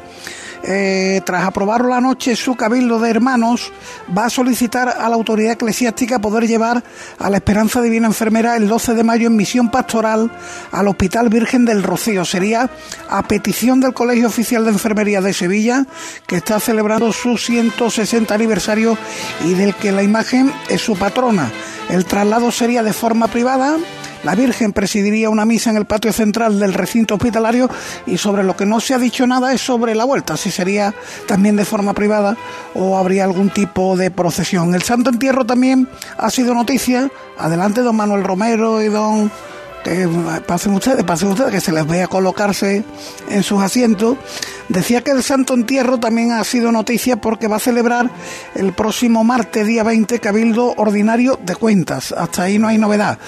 eh, tras aprobarlo la noche su cabildo de hermanos, va a solicitar a la autoridad eclesiástica poder llevar a la Esperanza Divina Enfermera el 12 de mayo en misión pastoral al Hospital Virgen del Rocío. Sería a petición del Colegio Oficial de Enfermería de Sevilla, que está celebrando su 160 aniversario y del que la imagen es su patrona. El traslado sería de forma privada la Virgen presidiría una misa en el patio central del recinto hospitalario y sobre lo que no se ha dicho nada es sobre la vuelta, si sería también de forma privada o habría algún tipo de procesión. El Santo Entierro también ha sido noticia. Adelante, don Manuel Romero y don que pasen ustedes, pasen ustedes, que se les vea colocarse en sus asientos. Decía que el Santo Entierro también ha sido noticia porque va a celebrar el próximo martes, día 20, Cabildo Ordinario de Cuentas. Hasta ahí no hay novedad.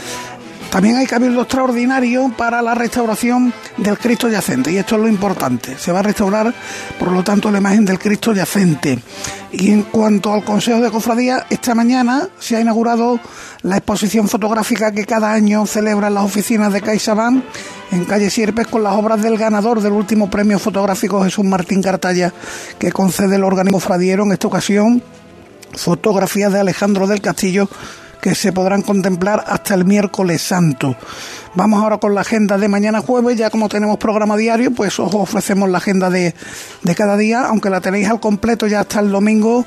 También hay cabildo extraordinario para la restauración del Cristo yacente, y esto es lo importante. Se va a restaurar, por lo tanto, la imagen del Cristo yacente. Y en cuanto al Consejo de Cofradía, esta mañana se ha inaugurado la exposición fotográfica que cada año celebran las oficinas de CaixaBank en calle Sierpes con las obras del ganador del último premio fotográfico Jesús Martín Cartalla que concede el organismo fradiero en esta ocasión fotografías de Alejandro del Castillo que se podrán contemplar hasta el miércoles santo. Vamos ahora con la agenda de mañana jueves, ya como tenemos programa diario, pues os ofrecemos la agenda de, de cada día, aunque la tenéis al completo ya hasta el domingo,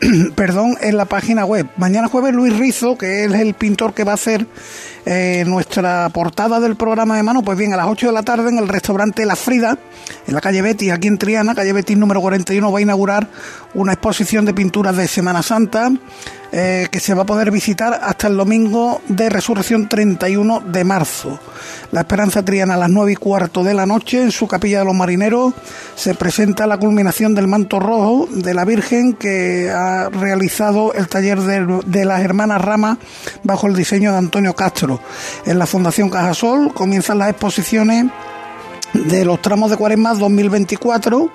perdón, en la página web. Mañana jueves Luis Rizo, que es el pintor que va a hacer eh, nuestra portada del programa de mano, pues bien, a las 8 de la tarde en el restaurante La Frida, en la calle Betis, aquí en Triana, calle Betis número 41, va a inaugurar una exposición de pinturas de Semana Santa eh, que se va a poder visitar hasta el domingo de Resurrección 31 de marzo. La Esperanza Triana a las 9 y cuarto de la noche en su capilla de los marineros se presenta la culminación del manto rojo de la Virgen que ha realizado el taller de, de las hermanas Rama bajo el diseño de Antonio Castro. En la Fundación Cajasol comienzan las exposiciones de los tramos de Cuaresma 2024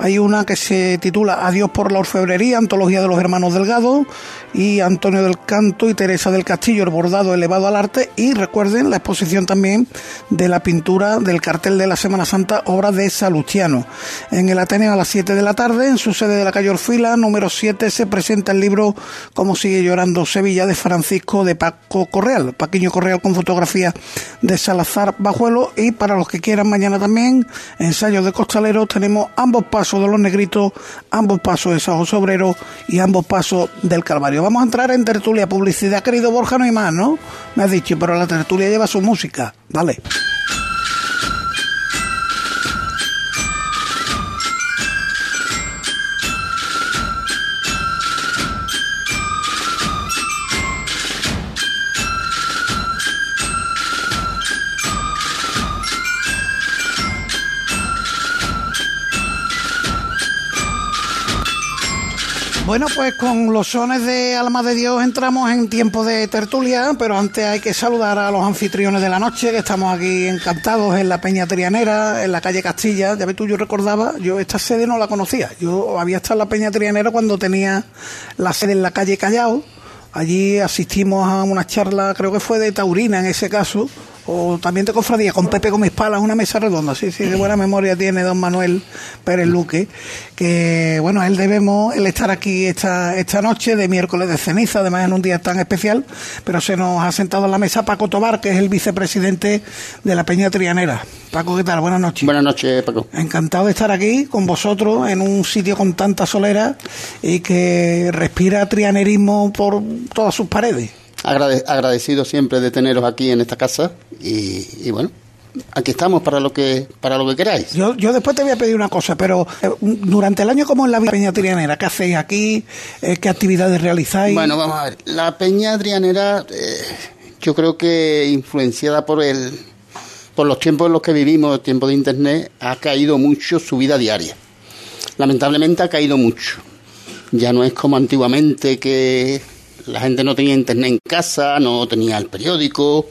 hay una que se titula Adiós por la orfebrería, antología de los hermanos Delgado, y Antonio del Canto y Teresa del Castillo, el bordado elevado al arte. Y recuerden la exposición también de la pintura del cartel de la Semana Santa, obra de Salustiano. En el Ateneo a las 7 de la tarde, en su sede de la calle Orfila, número 7, se presenta el libro Cómo sigue llorando Sevilla de Francisco de Paco Correal, Paquiño Correal con fotografía de Salazar Bajuelo. Y para los que quieran mañana también, ensayos de costaleros, tenemos ambos pasos de los negritos, ambos pasos de Sajos Obrero y ambos pasos del Calvario. Vamos a entrar en tertulia, publicidad, querido Borja, no hay más, ¿no? Me has dicho, pero la tertulia lleva su música. Vale. Bueno, pues con los sones de Alma de Dios entramos en tiempo de tertulia, pero antes hay que saludar a los anfitriones de la noche, que estamos aquí encantados en la Peña Trianera, en la calle Castilla. Ya ves tú, yo recordaba, yo esta sede no la conocía. Yo había estado en la Peña Trianera cuando tenía la sede en la calle Callao. Allí asistimos a una charla, creo que fue de Taurina en ese caso, o también de cofradía, con Pepe Gómez Palas, una mesa redonda, sí, sí, de buena memoria tiene don Manuel Pérez Luque, que bueno, él debemos el estar aquí esta, esta noche de miércoles de ceniza, además en un día tan especial, pero se nos ha sentado en la mesa Paco Tobar, que es el vicepresidente de la Peña Trianera. Paco, ¿qué tal? Buenas noches. Buenas noches, Paco. Encantado de estar aquí con vosotros en un sitio con tanta solera y que respira trianerismo por todas sus paredes. Agrade- agradecido siempre de teneros aquí en esta casa y, y bueno, aquí estamos para lo que para lo que queráis. Yo, yo después te voy a pedir una cosa, pero eh, durante el año, ¿cómo es la Peña Trianera? ¿Qué hacéis aquí? Eh, ¿Qué actividades realizáis? Bueno, vamos a ver. La Peña Adrianera, eh, yo creo que influenciada por el por los tiempos en los que vivimos, tiempo de internet, ha caído mucho su vida diaria. Lamentablemente ha caído mucho. Ya no es como antiguamente que la gente no tenía internet en casa, no tenía el periódico,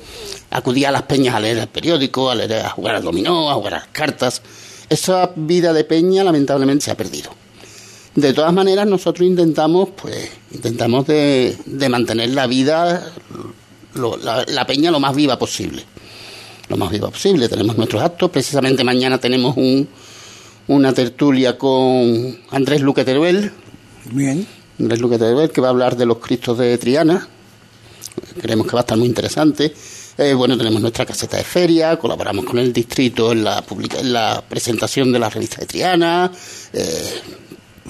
acudía a las peñas a leer el periódico, a, leer, a jugar al dominó, a jugar a las cartas. Esa vida de peña lamentablemente se ha perdido. De todas maneras, nosotros intentamos, pues, intentamos de, mantener la vida, la, la peña lo más viva posible. Lo más viva posible. Tenemos nuestros actos. Precisamente mañana tenemos un, una tertulia con Andrés Luque Teruel. Bien. Andrés Luque Teruel, que va a hablar de los Cristos de Triana. Creemos que va a estar muy interesante. Eh, bueno, tenemos nuestra caseta de feria, colaboramos con el distrito en la, publica- en la presentación de la revista de Triana. eh,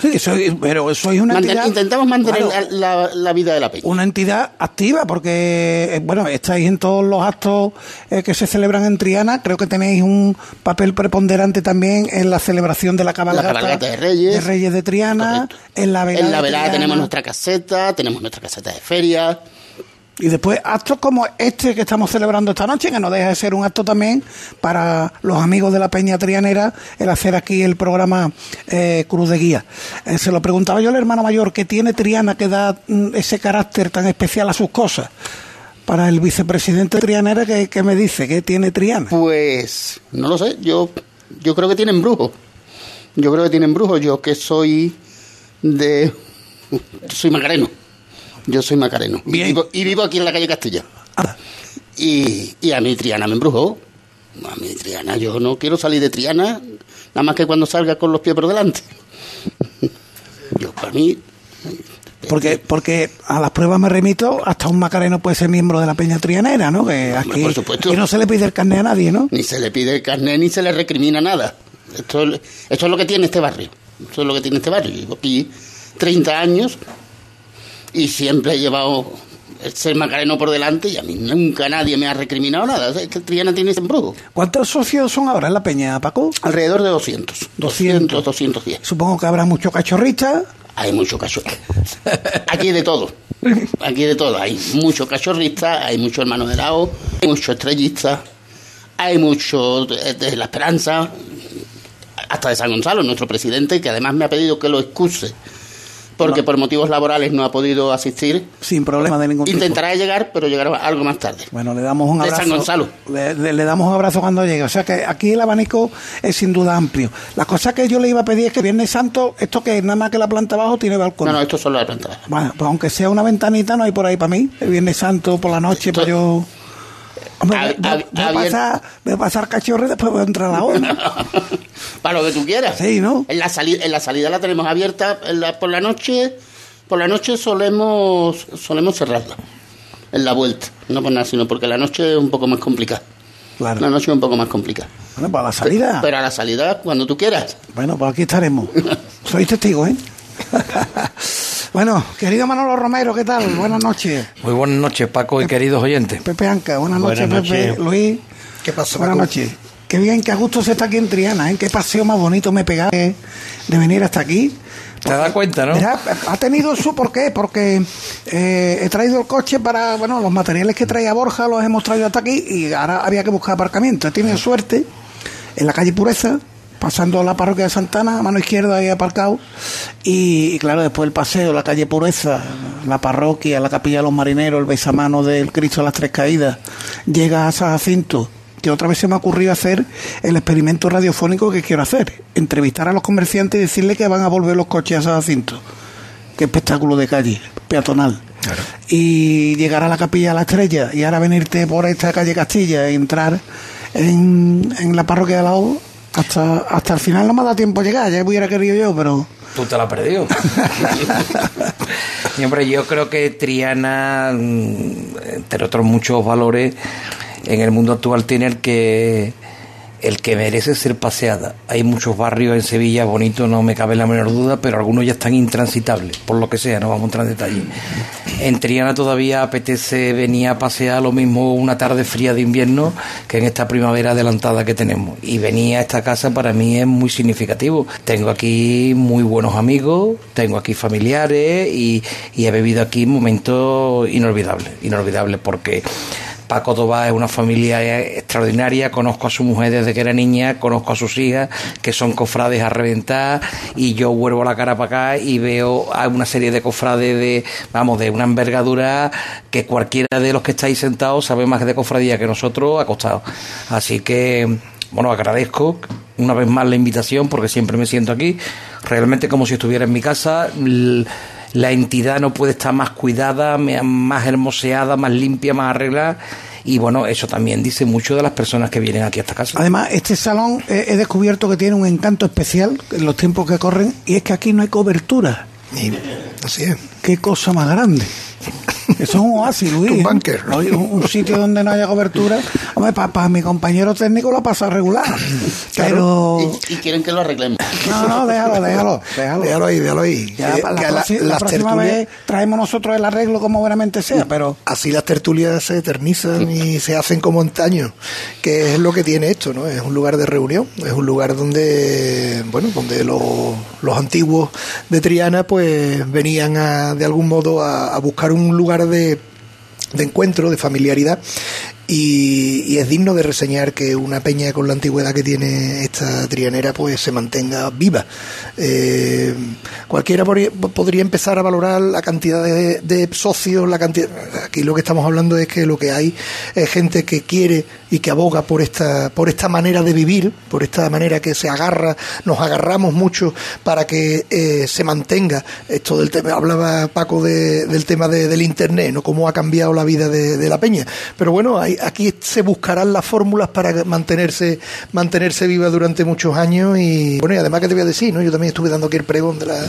Sí, soy, pero sois una Manten- entidad... intentamos mantener Claro, la, la- vida de la peña. una entidad activa, porque, eh, bueno, estáis en todos los actos eh, que se celebran en Triana. Creo que tenéis un papel preponderante también en la celebración de la cabalgata, cabalgata de Reyes. de Reyes de Triana. Correcto. En la velada, en la velada tenemos nuestra caseta, tenemos nuestra caseta de feria. Y después actos como este que estamos celebrando esta noche, que no deja de ser un acto también para los amigos de la Peña Trianera, el hacer aquí el programa eh, Cruz de Guía. Eh, se lo preguntaba yo al hermano mayor, que tiene Triana que da mm, ese carácter tan especial a sus cosas? Para el vicepresidente Trianera, ¿qué, qué me dice? ¿Qué tiene Triana? Pues no lo sé, yo, yo creo que tienen brujos. Yo creo que tienen brujos. Yo que soy de. soy macareno. Yo soy macareno. Y vivo, y vivo aquí en la calle Castilla. Ah, Y, y a mí Triana me embrujó. A mí Triana, yo no quiero salir de Triana, nada más que cuando salga con los pies por delante. Yo, para mí, porque, porque a las pruebas me remito, hasta un macareno puede ser miembro de la Peña Trianera, ¿no? Que aquí, por supuesto. aquí no se le pide el carnet a nadie, ¿no? ni se le pide el carnet ni se le recrimina nada. Esto, es- esto es lo que tiene este barrio. Esto es lo que tiene este barrio. Llevo aquí 30 años y siempre he llevado el ser macareno por delante y a mí nunca nadie me ha recriminado nada. Es que Triana tiene ese embrujo. ¿Cuántos socios son ahora en la Peña, Paco? Alrededor de 200. 200, 210. Supongo que habrá muchos cachorristas. Hay mucho cachorro. Aquí hay de todo. Aquí hay de todo. Hay mucho cachorrista, hay mucho hermano de lao, hay mucho estrellista, hay mucho de, de la esperanza, hasta de San Gonzalo, nuestro presidente, que además me ha pedido que lo excuse, porque por motivos laborales no ha podido asistir. Sin problema de ningún tipo. Intentará llegar, pero llegará algo más tarde. Bueno, le damos un De abrazo. San Gonzalo. Le, le- le damos un abrazo cuando llegue. O sea que aquí el abanico es sin duda amplio. La cosa que yo le iba a pedir es que Viernes Santo, esto que es nada más que la planta abajo tiene balcón. No, no, esto solo la planta baja. Bueno, pues aunque sea una ventanita, no hay por ahí para mí. El Viernes Santo por la noche, Esto- para yo. Hombre, A- pasar, voy a pasar cachorro y después voy a entrar a la hora. Para lo que tú quieras. Sí, ¿no? En la, salida, en la salida la tenemos abierta en la- por la noche. Por la noche solemos solemos cerrarla. En la vuelta. No por nada, sino porque la noche es un poco más complicada. Claro. La noche es un poco más complicada. Bueno, para la salida. Pero a la salida, cuando tú quieras. Bueno, pues aquí estaremos. Sois testigos, ¿eh? bueno, querido Manolo Romero, ¿qué tal? Buenas noches. Muy buenas noches, Paco y queridos oyentes. Pepe Anca, buenas noches, Buenas Pepe. Luis. ¿Qué pasa, Buenas noches. Qué bien, qué a gusto se está aquí en Triana, ¿eh? Qué paseo más bonito me he pegado de, venir hasta aquí. ¿Te das cuenta, no? Verá, ha tenido su por qué, porque eh, he traído el coche para, bueno, los materiales que traía Borja los hemos traído hasta aquí y ahora había que buscar aparcamiento. He tenido suerte en la calle Pureza, pasando la parroquia de Santana, a mano izquierda ahí aparcado, y, y claro, después el paseo, la calle Pureza, la parroquia, la capilla de los marineros, el besamano del Cristo de las Tres Caídas, llega a San Jacinto, que otra vez se me ha ocurrido hacer el experimento radiofónico que quiero hacer, entrevistar a los comerciantes y decirle que van a volver los coches a San Jacinto. Qué espectáculo de calle, peatonal. Y llegar a la capilla de la estrella y ahora venirte por esta calle Castilla e entrar en, en la parroquia de la O, hasta, hasta el final no me ha dado tiempo a llegar, ya hubiera querido yo, pero... Tú te la has perdido. y hombre, yo creo que Triana, mm, entre otros muchos valores, en el mundo actual tiene el que el que merece ser paseada. Hay muchos barrios en Sevilla bonitos, no me cabe la menor duda, pero algunos ya están intransitables, por lo que sea, no vamos a entrar en detalle. En Triana todavía apetece venir a pasear lo mismo una tarde fría de invierno que en esta primavera adelantada que tenemos. Y venir a esta casa para mí es muy significativo. Tengo aquí muy buenos amigos, tengo aquí familiares y, y he vivido aquí momentos inolvidables, inolvidables porque Paco Tobá es una familia extraordinaria, conozco a su mujer desde que era niña, conozco a sus hijas, que son cofrades a reventar, y yo vuelvo la cara para acá y veo a una serie de cofrades de, vamos, de una envergadura que cualquiera de los que estáis sentados sabe más de cofradía que nosotros acostados. Así que, bueno, agradezco una vez más la invitación porque siempre me siento aquí, realmente como si estuviera en mi casa la entidad no puede estar más cuidada, más hermoseada, más limpia, más arreglada. Y bueno, eso también dice mucho de las personas que vienen aquí a esta casa. Además, este salón he descubierto que tiene un encanto especial en los tiempos que corren y es que aquí no hay cobertura. así es. Qué cosa más grande. Eso es un oasis, Luis. Un bunker. Un, sitio donde no haya cobertura. Hombre, para mi compañero técnico lo pasa regular. Pero... Y, quieren que lo arreglemos. No, no, déjalo, déjalo. Déjalo, déjalo ahí, déjalo ahí. Ya, eh, la, la, próxima vez traemos nosotros el arreglo como buenamente sea, pero... Así las tertulias se eternizan y se hacen como antaño, que es lo que tiene esto, ¿no? Es un lugar de reunión, es un lugar donde, bueno, donde los, los antiguos de Triana pues venían a, de algún modo a, buscar un lugar de encuentro, de familiaridad y, es digno de reseñar que una peña con la antigüedad que tiene esta trianera pues se mantenga viva. Eh, cualquiera podría empezar a valorar la cantidad de, socios, la cantidad. Aquí lo que estamos hablando es que lo que hay es gente que quiere y que aboga por esta, por esta manera de vivir, por esta manera que se agarra, nos agarramos mucho para que eh, se mantenga esto del tema. Hablaba Paco del tema del internet, ¿no? Cómo ha cambiado la vida de, de la peña. Pero bueno, hay, aquí se buscarán las fórmulas para mantenerse mantenerse viva durante muchos años y bueno y además que te voy a decir no yo también estuve dando aquí el pregón de la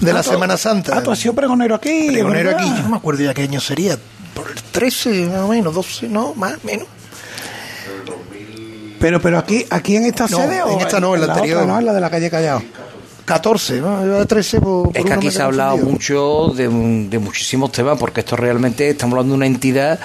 de la ah, Semana Santa. ah tú has sido pregonero aquí pregonero aquí. Yo no me acuerdo ya qué año sería. Por el 13 más o menos 12 no más menos. Pero pero aquí aquí en esta sede en esta no en la, anterior. no en la de la calle Callao. 14, ¿no? 13 Es que aquí se ha hablado mucho de, de, muchísimos temas, porque esto realmente estamos hablando de una entidad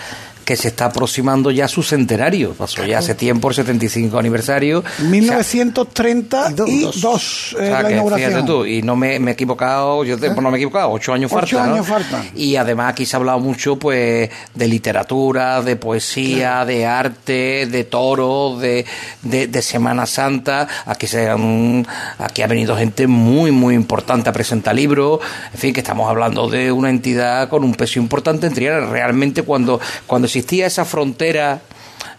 que se está aproximando ya su centenario. Pasó ya hace tiempo el 75 aniversario. 1932 o sea, la inauguración. Tú, y no me, he equivocado, yo no me he equivocado, ocho años ocho años Y además aquí se ha hablado mucho pues de literatura, de poesía, de arte, de toro, de, de, Semana Santa. Aquí, se han, aquí ha venido gente muy, muy importante a presentar libros. En fin, que estamos hablando de una entidad con un peso importante en Triana. Realmente cuando, cuando existía esa frontera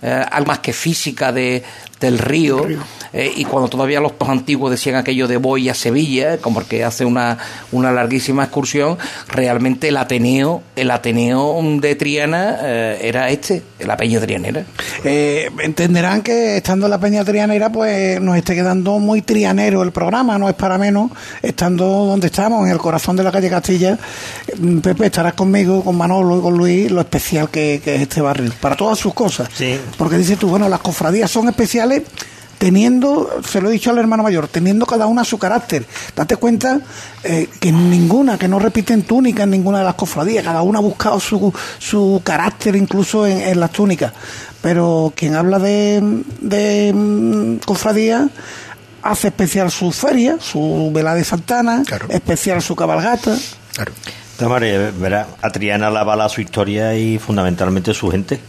eh, algo más que física de, del río, eh, y cuando todavía los antiguos decían aquello de voy a Sevilla, como que hace una, una larguísima excursión, realmente el Ateneo, el Ateneo de Triana eh, era este, la Peña Trianera. entenderán que estando en la Peña Trianera, pues nos esté quedando muy trianero el programa, no es para menos, estando donde estamos, en el corazón de la calle Castilla, Pepe, estarás conmigo, con Manolo y con Luis, lo especial que, que es este barrio, para todas sus cosas. Sí. Porque dices tú, bueno, las cofradías son especiales teniendo, se lo he dicho al hermano mayor, teniendo cada una su carácter. Date cuenta eh, que ninguna, que no repiten túnicas en ninguna de las cofradías, cada una ha buscado su, su carácter incluso en, las túnicas. Pero quien habla de, de mm, cofradía hace especial su feria, su vela de Santana, especial su cabalgata. Claro. De verá, a Triana la bala su historia y fundamentalmente su gente.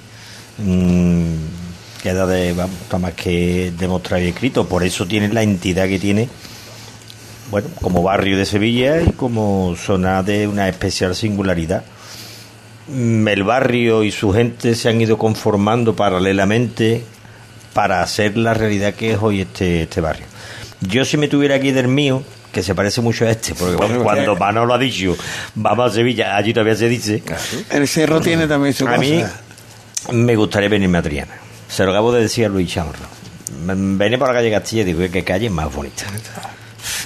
Mm, queda de, vamos, está más que demostrado y escrito. Por eso tiene la entidad que tiene, bueno, como barrio de Sevilla y como zona de una especial singularidad. Mm, El barrio y su gente se han ido conformando paralelamente para hacer la realidad que es hoy este, este barrio. Yo si me tuviera aquí del mío, que se parece mucho a este, porque cuando, cuando Manolo ha dicho, vamos a Sevilla, allí todavía se dice, El cerro tiene también su a cosa. mí me gustaría venirme a Triana. Se lo acabo de decir a Luis Chamorro. Venir por la calle Castilla y digo, qué calle más bonita.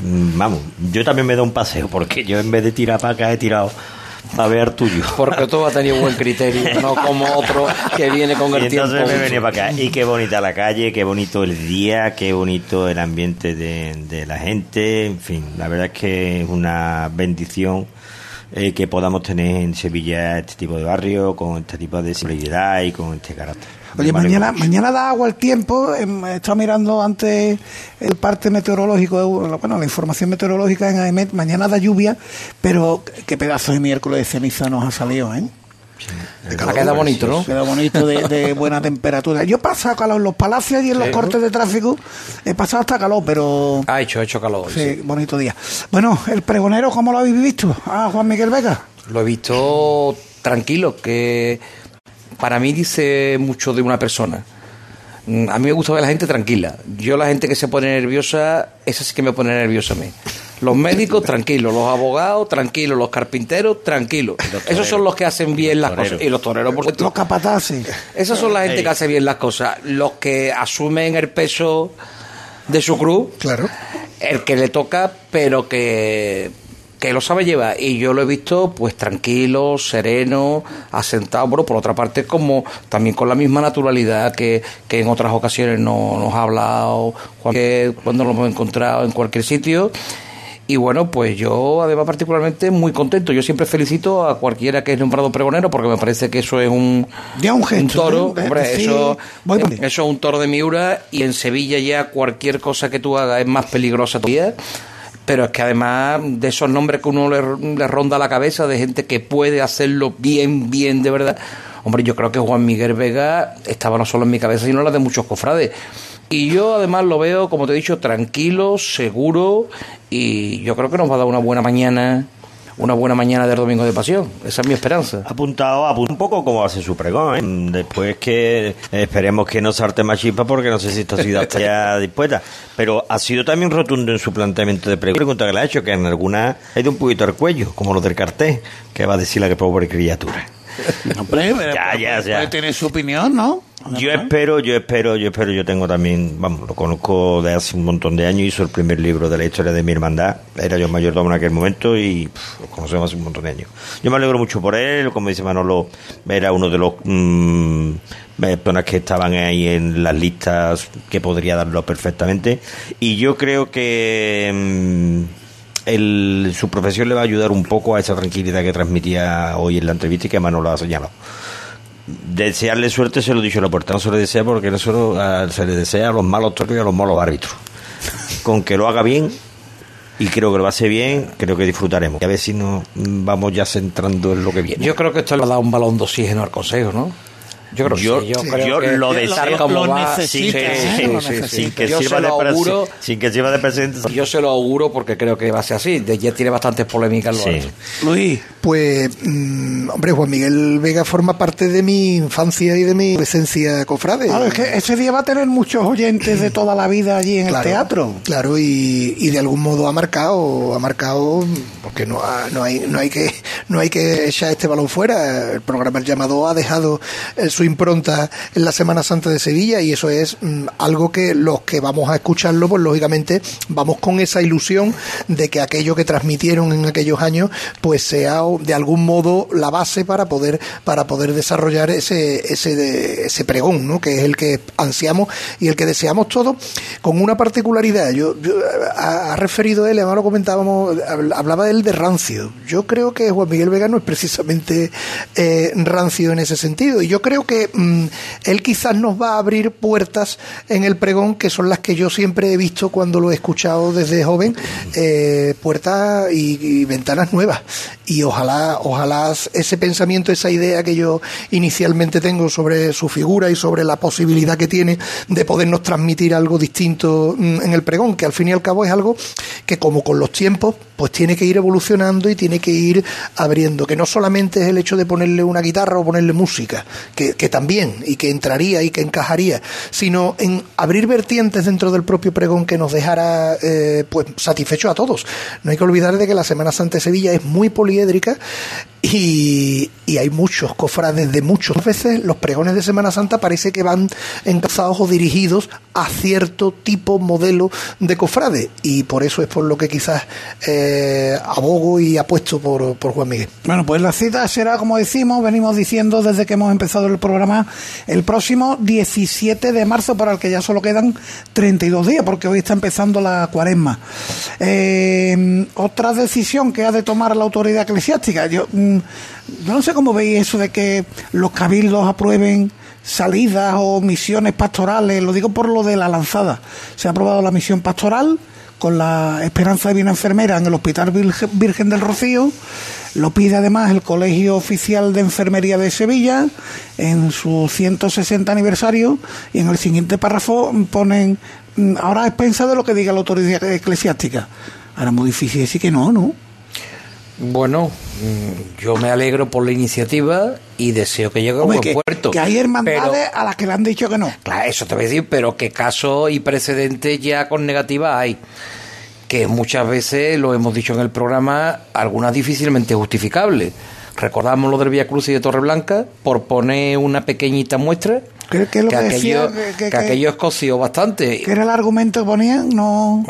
Mm, Vamos, yo también me doy un paseo, porque yo en vez de tirar para acá he tirado a ver tuyo. Porque tú has tenido buen criterio, no como otro que viene con el Y entonces tiempo. me venía para acá. Y qué bonita la calle, qué bonito el día, qué bonito el ambiente de, de la gente. En fin, la verdad es que es una bendición eh, que podamos tener en Sevilla este tipo de barrio, con este tipo de sensibilidad y con este carácter. Oye, mañana, pues. mañana da agua el tiempo. em, He estado mirando antes el parte meteorológico, bueno, la información meteorológica en AEMET. Mañana da lluvia, pero qué pedazo de miércoles de ceniza nos ha salido, ¿eh? Ha quedado bonito, ¿no? Queda bonito de, de buena temperatura. Yo he pasado calor en los palacios y en los Sí. cortes de tráfico. He pasado hasta calor, pero Ha hecho, ha hecho calor. sí, sí. bonito día. Bueno, el pregonero, ¿cómo lo habéis visto? Ah, Juan Miguel Vega. Lo he visto tranquilo, que para mí dice mucho de una persona. Mm, A mí me gusta ver a la gente tranquila. Yo la gente que se pone nerviosa, esa sí que me pone nerviosa a mí. Los médicos, tranquilos. Los abogados, tranquilos. Los carpinteros, tranquilos. Esos son los que hacen bien las toreros. cosas. Y los toreros, por supuesto. Los capataces. Esas son la gente que hace bien las cosas. Los que asumen el peso de su cruz. Claro. El que le toca, pero que, que lo sabe llevar. Y yo lo he visto, pues tranquilo, sereno, asentado. Bueno, por otra parte, como también con la misma naturalidad que, que en otras ocasiones no- nos ha hablado, cuando lo hemos encontrado en cualquier sitio. Y bueno, pues yo además particularmente muy contento. Yo siempre felicito a cualquiera que es nombrado pregonero porque me parece que eso es un, Ya un gesto, toro. Hombre, Sí. eso, eso es un toro de Miura y en Sevilla ya cualquier cosa que tú hagas es más peligrosa todavía. Pero es que además de esos nombres que uno le, le ronda la cabeza de gente que puede hacerlo bien, bien de verdad. Hombre, yo creo que Juan Miguel Vega estaba no solo en mi cabeza, sino en la de muchos cofrades. Y yo además lo veo, como te he dicho, tranquilo, seguro y yo creo que nos va a dar una buena mañana, una buena mañana del Domingo de Pasión. Esa es mi esperanza. apuntado, apuntado un poco como hace su pregón. ¿eh? Después que esperemos que no salte más chispa porque no sé si esta ciudad está ya dispuesta. Pero ha sido también rotundo en su planteamiento de pregón. Pregunta que le ha hecho, que en alguna ha ido un poquito al cuello, como los del cartel, que va a decir la que pobre criatura. Hombre, Ya, ya, ya. puede tener su opinión, ¿no? Yo espero, yo espero, yo espero, yo tengo también, vamos, lo conozco de hace un montón de años, hizo el primer libro de la historia de mi hermandad, era yo mayordomo en aquel momento y pff, lo conocemos hace un montón de años. Yo me alegro mucho por él, como dice Manolo, era uno de los mm, personas que estaban ahí en las listas que podría darlo perfectamente. Y yo creo que mm, el- su profesión le va a ayudar un poco a esa tranquilidad que transmitía hoy en la entrevista y que Manolo ha señalado desearle suerte se lo he dicho en la puerta no se le desea porque no solo ah, se le desea a los malos toros y a los malos árbitros con que lo haga bien y creo que lo hace bien creo que disfrutaremos y a ver si nos mm, vamos ya centrando en lo que viene Yo creo que esto le va a dar un balón de oxígeno al Consejo, ¿no? Yo creo que Yo- sí, yo, creo yo que lo deseo. como Lo va- necesita, sí, ¿eh? sí, Lo sí, sí, necesita. sin que sirva se de auguro, sin que sirva de presente yo se lo auguro porque creo que va a ser así. De- Ya tiene bastantes polémicas. lo Sí. Luis, Pues, mm, hombre, Juan Miguel Vega forma parte de mi infancia y de mi adolescencia cofrade. claro, es que ese día va a tener muchos oyentes de toda la vida allí en Claro, el teatro. Claro, y, y de algún modo ha marcado, ha marcado, porque no, ha- no hay, no hay que, no hay que echar este balón fuera. El programa El Llamado ha dejado eh, su impronta en la Semana Santa de Sevilla y eso es mm, algo que los que vamos a escucharlo, pues lógicamente vamos con esa ilusión de que aquello que transmitieron en aquellos años, pues sea de algún modo la base para poder, para poder desarrollar ese, ese, ese pregón, ¿no? que es el que ansiamos y el que deseamos todos, con una particularidad. Yo, ha, referido él, además lo comentábamos, habl- hablaba él de rancio. Yo creo que Juan Miguel Vega no es precisamente eh, rancio en ese sentido. Y yo creo que mm, él quizás nos va a abrir puertas en el pregón, que son las que yo siempre he visto cuando lo he escuchado desde joven, eh, puertas y, y ventanas nuevas. Y ojalá ojalá, ojalá ese pensamiento, esa idea que yo inicialmente tengo sobre su figura y sobre la posibilidad que tiene de podernos transmitir algo distinto mm, en el pregón, que al fin y al cabo es algo que como con los tiempos, pues tiene que ir evolucionando y tiene que ir abriendo, que no solamente es el hecho de ponerle una guitarra o ponerle música, que, también, y que entraría y que encajaría, sino en abrir vertientes dentro del propio pregón que nos dejara eh, pues satisfechos a todos. No hay que olvidar de que la Semana Santa de Sevilla es muy poliédrica y, hay muchos cofrades de muchas veces los pregones de Semana Santa parece que van encazados o dirigidos a cierto tipo modelo de cofrade y por eso es por lo que quizás eh, abogo y apuesto por, por Juan Miguel. Bueno, pues la cita será como decimos, venimos diciendo desde que hemos empezado el programa el próximo 17 de marzo para el que ya solo quedan 32 días porque hoy está empezando la cuaresma. Eh, otra decisión que ha de tomar la autoridad eclesiástica, yo mm, no sé cómo veis eso de que los cabildos aprueben salidas o misiones pastorales, lo digo por lo de la lanzada. Se ha aprobado la misión pastoral con la Esperanza de Divina Enfermera en el Hospital Virgen del Rocío. Lo pide además el Colegio Oficial de Enfermería de Sevilla en su 160 aniversario y en el siguiente párrafo ponen, mm, ahora es pensado lo que diga la autoridad eclesiástica. Ahora es muy difícil decir que no, ¿no? Bueno, mm, yo me alegro por la iniciativa y deseo que llegue a buen puerto. Que hay hermandades a las que le han dicho que no. Claro, eso te voy a decir, pero que casos y precedentes ya con negativa hay. Que muchas veces, lo hemos dicho en el programa, algunas difícilmente justificables. Recordamos lo del Vía Cruz y de Torreblanca, por poner una pequeñita muestra que, aquello, que, aquello escoció bastante. ¿Qué era el argumento que ponían? No...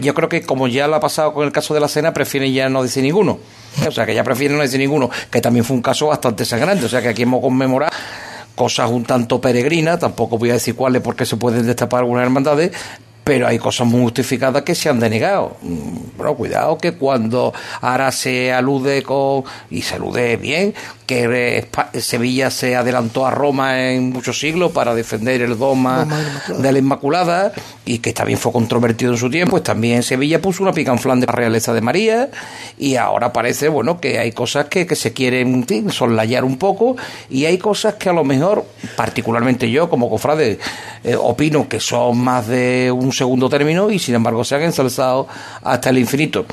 yo creo que como ya lo ha pasado con el caso de la cena, prefieren ya no decir ninguno. O sea, que ya prefieren no decir ninguno, que también fue un caso bastante sangrante. O sea, que aquí hemos conmemorado cosas un tanto peregrinas, tampoco voy a decir cuáles porque se pueden destapar algunas hermandades, pero hay cosas muy justificadas que se han denegado. Bueno, cuidado que cuando ahora se alude con, y se alude bien, que Sevilla se adelantó a Roma en muchos siglos para defender el dogma de la Inmaculada y que también fue controvertido en su tiempo, pues también Sevilla puso una picanflán de la realeza de María y ahora parece, bueno, que hay cosas que, que se quieren sonlayar un poco y hay cosas que a lo mejor, particularmente yo como cofrade, eh, opino que son más de un segundo término y sin embargo se han ensalzado hasta el infinito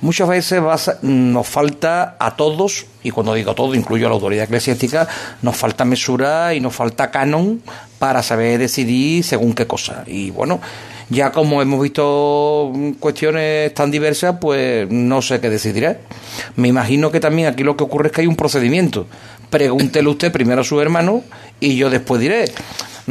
muchas veces nos falta a todos, y cuando digo todo, incluyo a la autoridad eclesiástica, nos falta mesura y nos falta canon para saber decidir según qué cosa. Y bueno, ya como hemos visto cuestiones tan diversas, pues no sé qué decidirá. Me imagino que también aquí lo que ocurre es que hay un procedimiento. Pregúntele usted primero a su hermano y yo después diré.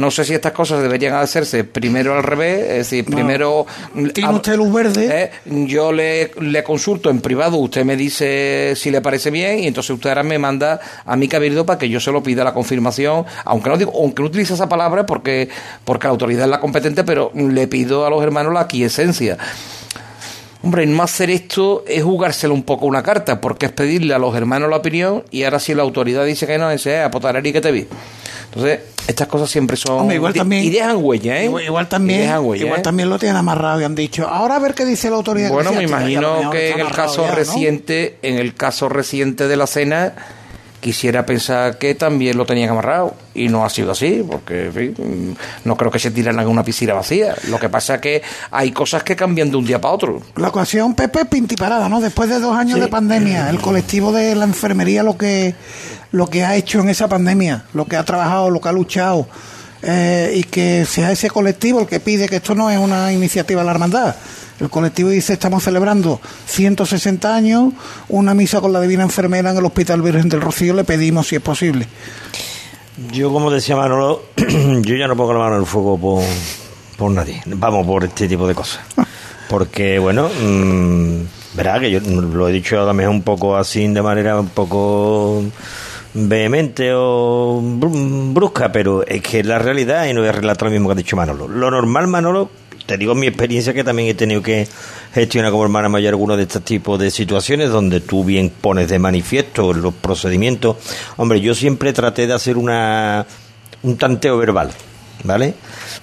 No sé si estas cosas deberían hacerse primero al revés, es decir, primero... ¿Tiene usted luz verde? Eh, yo le, le consulto en privado, usted me dice si le parece bien y entonces usted ahora me manda a mi cabildo para que yo se lo pida la confirmación, aunque no digo, aunque no utilice esa palabra porque, porque la autoridad es la competente, pero le pido a los hermanos la quiesencia. Hombre, no hacer esto es jugárselo un poco una carta, porque es pedirle a los hermanos la opinión y ahora si la autoridad dice que no, ese es apotarari que te vi. Entonces, estas cosas siempre son. igual también, y dejan huella, ¿eh? Igual, también. igual ¿eh? también lo tienen amarrado y han dicho. Ahora a ver qué dice la autoridad. Bueno, me imagino que en el caso reciente, en el caso reciente de la cena, quisiera pensar que también lo tenían amarrado y no ha sido así porque en fin, no creo que se tiran en una piscina vacía lo que pasa es que hay cosas que cambian de un día para otro la ocasión Pepe pintiparada no después de dos años de pandemia el colectivo de la enfermería lo que lo que ha hecho en esa pandemia, lo que ha trabajado, lo que ha luchado, eh, y que sea ese colectivo el que pide que esto no es una iniciativa de la hermandad. El colectivo dice, estamos celebrando 160 años, una misa con la Divina Enfermera en el Hospital Virgen del Rocío, le pedimos si es posible. Yo, como decía Manolo, yo ya no pongo la mano en el fuego por, nadie, vamos, por este tipo de cosas. Porque, bueno, mmm, verá que yo lo he dicho también un poco así, de manera un poco vehemente o brusca, pero es que es la realidad y no voy a relatar lo mismo que ha dicho Manolo. Lo normal, Manolo, te digo mi experiencia que también he tenido que gestionar como hermana mayor algunos de estos tipos de situaciones donde tú bien pones de manifiesto los procedimientos. Hombre, yo siempre traté de hacer una un tanteo verbal, ¿vale?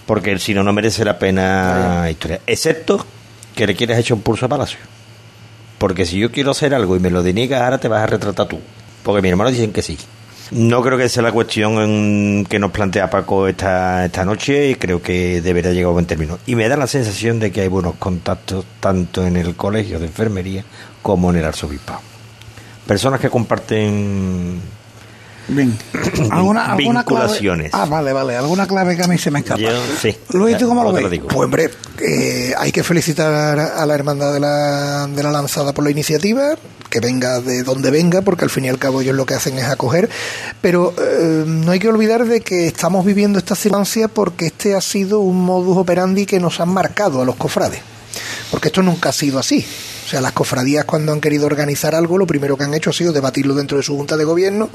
Porque si no, no merece la pena historia. Excepto que le quieres echar un pulso a Palacio. Porque si yo quiero hacer algo y me lo deniegas, ahora te vas a retratar tú. Porque mis hermanos dicen que sí. No creo que sea la cuestión en que nos plantea Paco esta, esta noche y creo que debería llegar a buen término. Y me da la sensación de que hay buenos contactos tanto en el colegio de enfermería como en el arzobispado. Personas que comparten Bien. ¿Alguna, alguna Vinculaciones. Clave? Ah, vale, vale. ¿Alguna clave que a mí se me escapa? Yo, sí. Luis, ¿tú cómo lo ves? digo. Pues hombre, eh, hay que felicitar a la hermandad de la, de la lanzada por la iniciativa, que venga de donde venga, porque al fin y al cabo ellos lo que hacen es acoger, pero eh, no hay que olvidar de que estamos viviendo esta circunstancia porque este ha sido un modus operandi que nos han marcado a los cofrades, porque esto nunca ha sido así. O sea, las cofradías cuando han querido organizar algo, lo primero que han hecho ha sido debatirlo dentro de su junta de gobierno,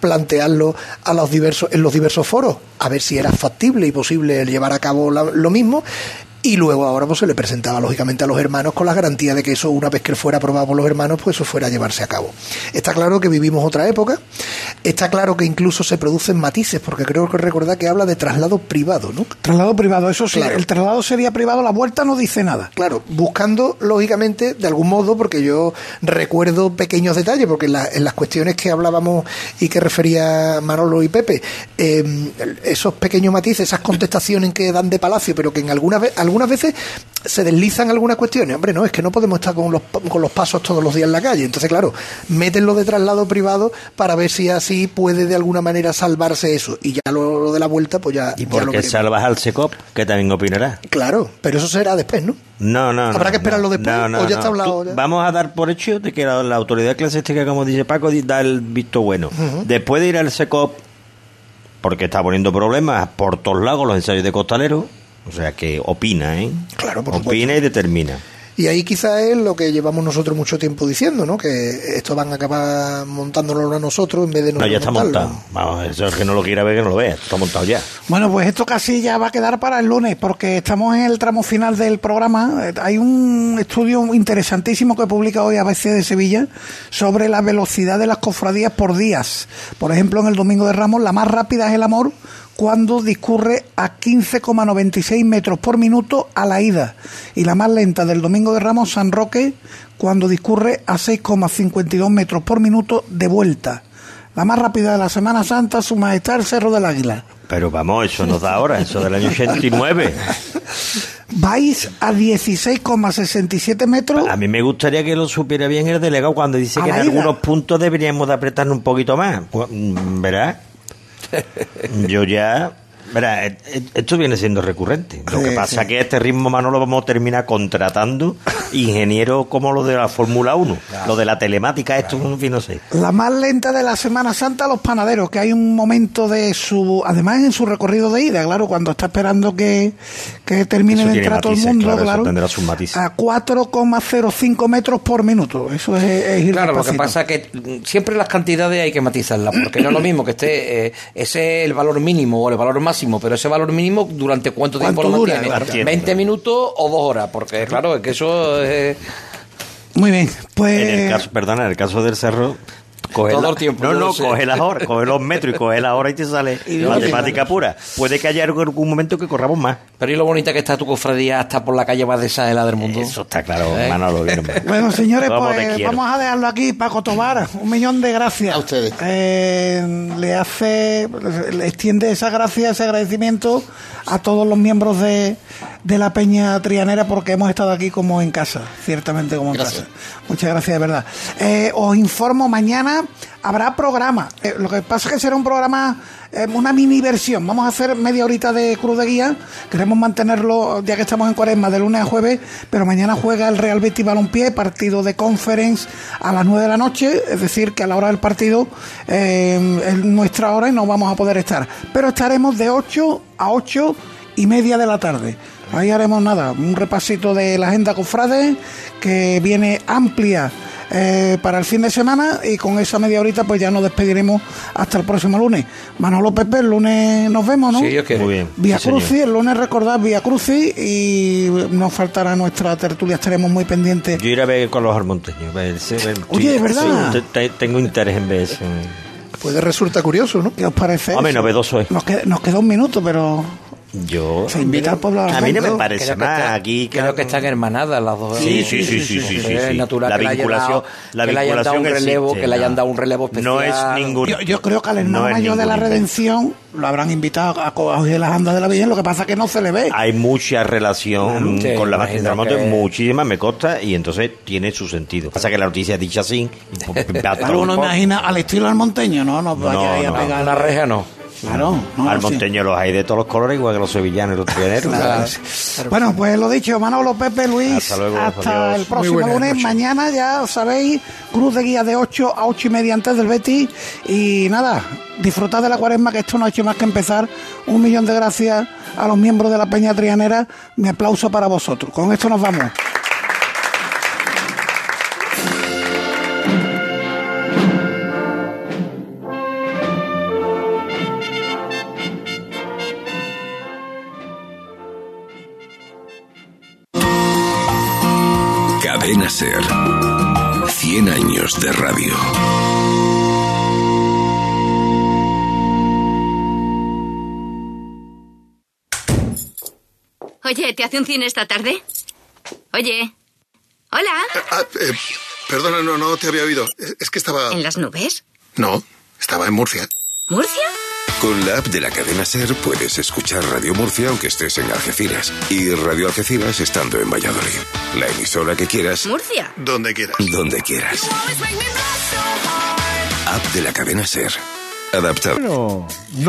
plantearlo a los diversos, en los diversos foros, a ver si era factible y posible llevar a cabo la- lo mismo. Y luego ahora pues se le presentaba lógicamente a los hermanos con la garantía de que eso una vez que fuera aprobado por los hermanos pues eso fuera a llevarse a cabo. Está claro que vivimos otra época, está claro que incluso se producen matices porque creo que recordar que habla de traslado privado, ¿no? Traslado privado, eso sí. Claro. El traslado sería privado, la vuelta no dice nada. Claro, buscando lógicamente de algún modo, porque yo recuerdo pequeños detalles, porque en, la- en las cuestiones que hablábamos y que refería Manolo y Pepe, eh, esos pequeños matices, esas contestaciones que dan de palacio, pero que en algunas ve- algunas veces se deslizan algunas cuestiones. Hombre, no, es que no podemos estar con los, con los pasos todos los días en la calle. Entonces, claro, métenlo de traslado privado para ver si así puede de alguna manera salvarse eso. Y ya lo, lo de la vuelta, pues ya, ¿Y por lo qué veremos. salvas al SECOP? Que también opinará. Claro, pero eso será después, ¿no? No, no. ¿Habrá no, que esperarlo no, después? no, no, ¿O ya está hablado ya? Vamos a dar por hecho de que la, la autoridad eclesiástica, como dice Paco, da el visto bueno. Después de ir al SECOP, porque está poniendo problemas por todos lados los ensayos de costalero, o sea que opina, ¿eh? Claro, por Opina y determina. Y ahí quizá es lo que llevamos nosotros mucho tiempo diciendo, ¿no? Que esto van a acabar montándolo a nosotros en vez de No, nosotros ya está montarlo. montado. Vamos, eso es que no lo quiera ver, que no lo vea. Está montado ya. Bueno, pues esto casi ya va a quedar para el lunes, porque estamos en el tramo final del programa. Eh, Hay un estudio interesantísimo que publica hoy ABC de Sevilla sobre la velocidad de las cofradías por días. Por ejemplo, en el Domingo de Ramos, la más rápida es el amor cuando discurre a 15,96 metros por minuto a la ida. Y la más lenta del Domingo de Ramos, San Roque, cuando discurre a 6,52 metros por minuto de vuelta. La más rápida de la Semana Santa, Su Majestad el Cerro del Águila. Pero vamos, eso nos da ahora, eso del año 89. vais a 16,67 metros. A mí me gustaría que lo supiera bien el delegado cuando dice que en ida. algunos puntos deberíamos de apretarnos un poquito más. Pues, mm, ¿Verdad? Yo ya... Eh, eh, esto viene siendo recurrente. Lo que pasa sí. que este ritmo, mano, lo vamos a terminar contratando ingenieros como los de la Fórmula 1, lo de la telemática, esto, en fin, no sé. La más lenta de la Semana Santa, los panaderos, que hay un momento de su. Además, en su recorrido de ida, claro, cuando está esperando que, que termine Eso de entrar todo el mundo, claro, claro. tendrá sus matices. A 4,05 metros por minuto. Eso es, es ir Claro, lo que pasa es que siempre las cantidades hay que matizarlas, porque no es lo mismo que esté eh, ese es el valor mínimo o el valor máximo, pero ese valor mínimo durante cuánto tiempo ¿Cuánto lo mantiene, Claro. 20 minutos o dos horas, porque claro, es que eso es Muy bien, pues. En el caso, perdona, en el caso del cerro, coge Todo la- el tiempo, no, no, coge las horas, coge los metros y coge las horas y te sale matemática pura. Puede que haya algún momento que corramos más. Pero y lo bonita que está tu cofradía hasta por la calle más desahelada del mundo. Eso está claro, ¿Eh? Manolo. bien. Bueno, señores, pues vamos a dejarlo aquí. Paco Tobar, un millón de gracias. A ustedes. Eh, le hace, le extiende esa gracia, ese agradecimiento a todos los miembros de, de la Peña Trianera porque hemos estado aquí como en casa, ciertamente como en Gracias. casa. Muchas gracias, de verdad. Eh, os informo, mañana habrá programa. Eh, lo que pasa es que será un programa, eh, una mini versión. Vamos a hacer media horita de cruz de guía. Queremos mantenerlo, ya que estamos en cuaresma, de lunes a jueves, pero mañana juega el Real Betis Balompié, partido de conference a las 9 de la noche, es decir, que a la hora del partido eh, es nuestra hora y no vamos a poder estar. Pero estaremos de 8 a 8 y media de la tarde. Ahí haremos nada, un repasito de la agenda cofrade que viene amplia eh, para el fin de semana y con esa media horita pues ya nos despediremos hasta el próximo lunes. Manolo Pepe, el lunes nos vemos, ¿no? Sí, Dios quiere. Muy bien. Vía sí. Crucis, el lunes recordad Vía Crucis y nos faltará nuestra tertulia, estaremos muy pendientes. Yo iré a ver con los armonteños. Oye, ¿es verdad? sí, te- te- tengo interés en ver eso. Puede resultar curioso, ¿no? ¿Qué os parece? Hombre, eso? novedoso es. Nos queda, nos queda un minuto, pero Yo. Se invita al pueblo a la A mí no me parece está- Aquí creo que están hermanadas las dos. Sí, sí, sí, sí, sí, sí, Es natural La que vinculación- la que le hayan dado un vinculación relevo, que le hayan no. dado un relevo especial. No es ningún- Yo, yo creo que al hermano mayor de la redención lo habrán invitado a coger las andas de la Virgen, lo que pasa es que no se le ve. Hay mucha relación Sí, con la Virgen del Monte, que- muchísima me consta, y entonces tiene su sentido. Pasa que la noticia es dicha así. pues, todo Claro, uno imagina al estilo del monteño, no, no vaya a no. pegar Una reja no. Claro, no, Al sí. monteño los hay de todos los colores, igual que los sevillanos y los trianeros. Claro. Bueno, pues lo dicho, Manolo, Pepe, Luis, Hasta luego, hasta adiós. el próximo lunes. Mañana ya sabéis, cruz de guía de 8 a 8 y media antes del Betis. Y nada, disfrutad de la cuaresma, que esto no ha hecho más que empezar. Un millón de gracias a los miembros de la Peña Trianera. Mi aplauso para vosotros. Con esto nos vamos. De radio. Oye, ¿te hace un cine esta tarde? Oye. Hola. Ah, eh, perdona, no, no te había oído. Es, es que estaba... ¿En las nubes? No, estaba en Murcia. ¿Murcia? Con la app de la cadena Ser puedes escuchar Radio Murcia aunque estés en Algeciras y Radio Algeciras estando en Valladolid. La emisora que quieras, ¿Murcia? Donde quieras. donde quieras. App de la cadena Ser. Adaptado. No, no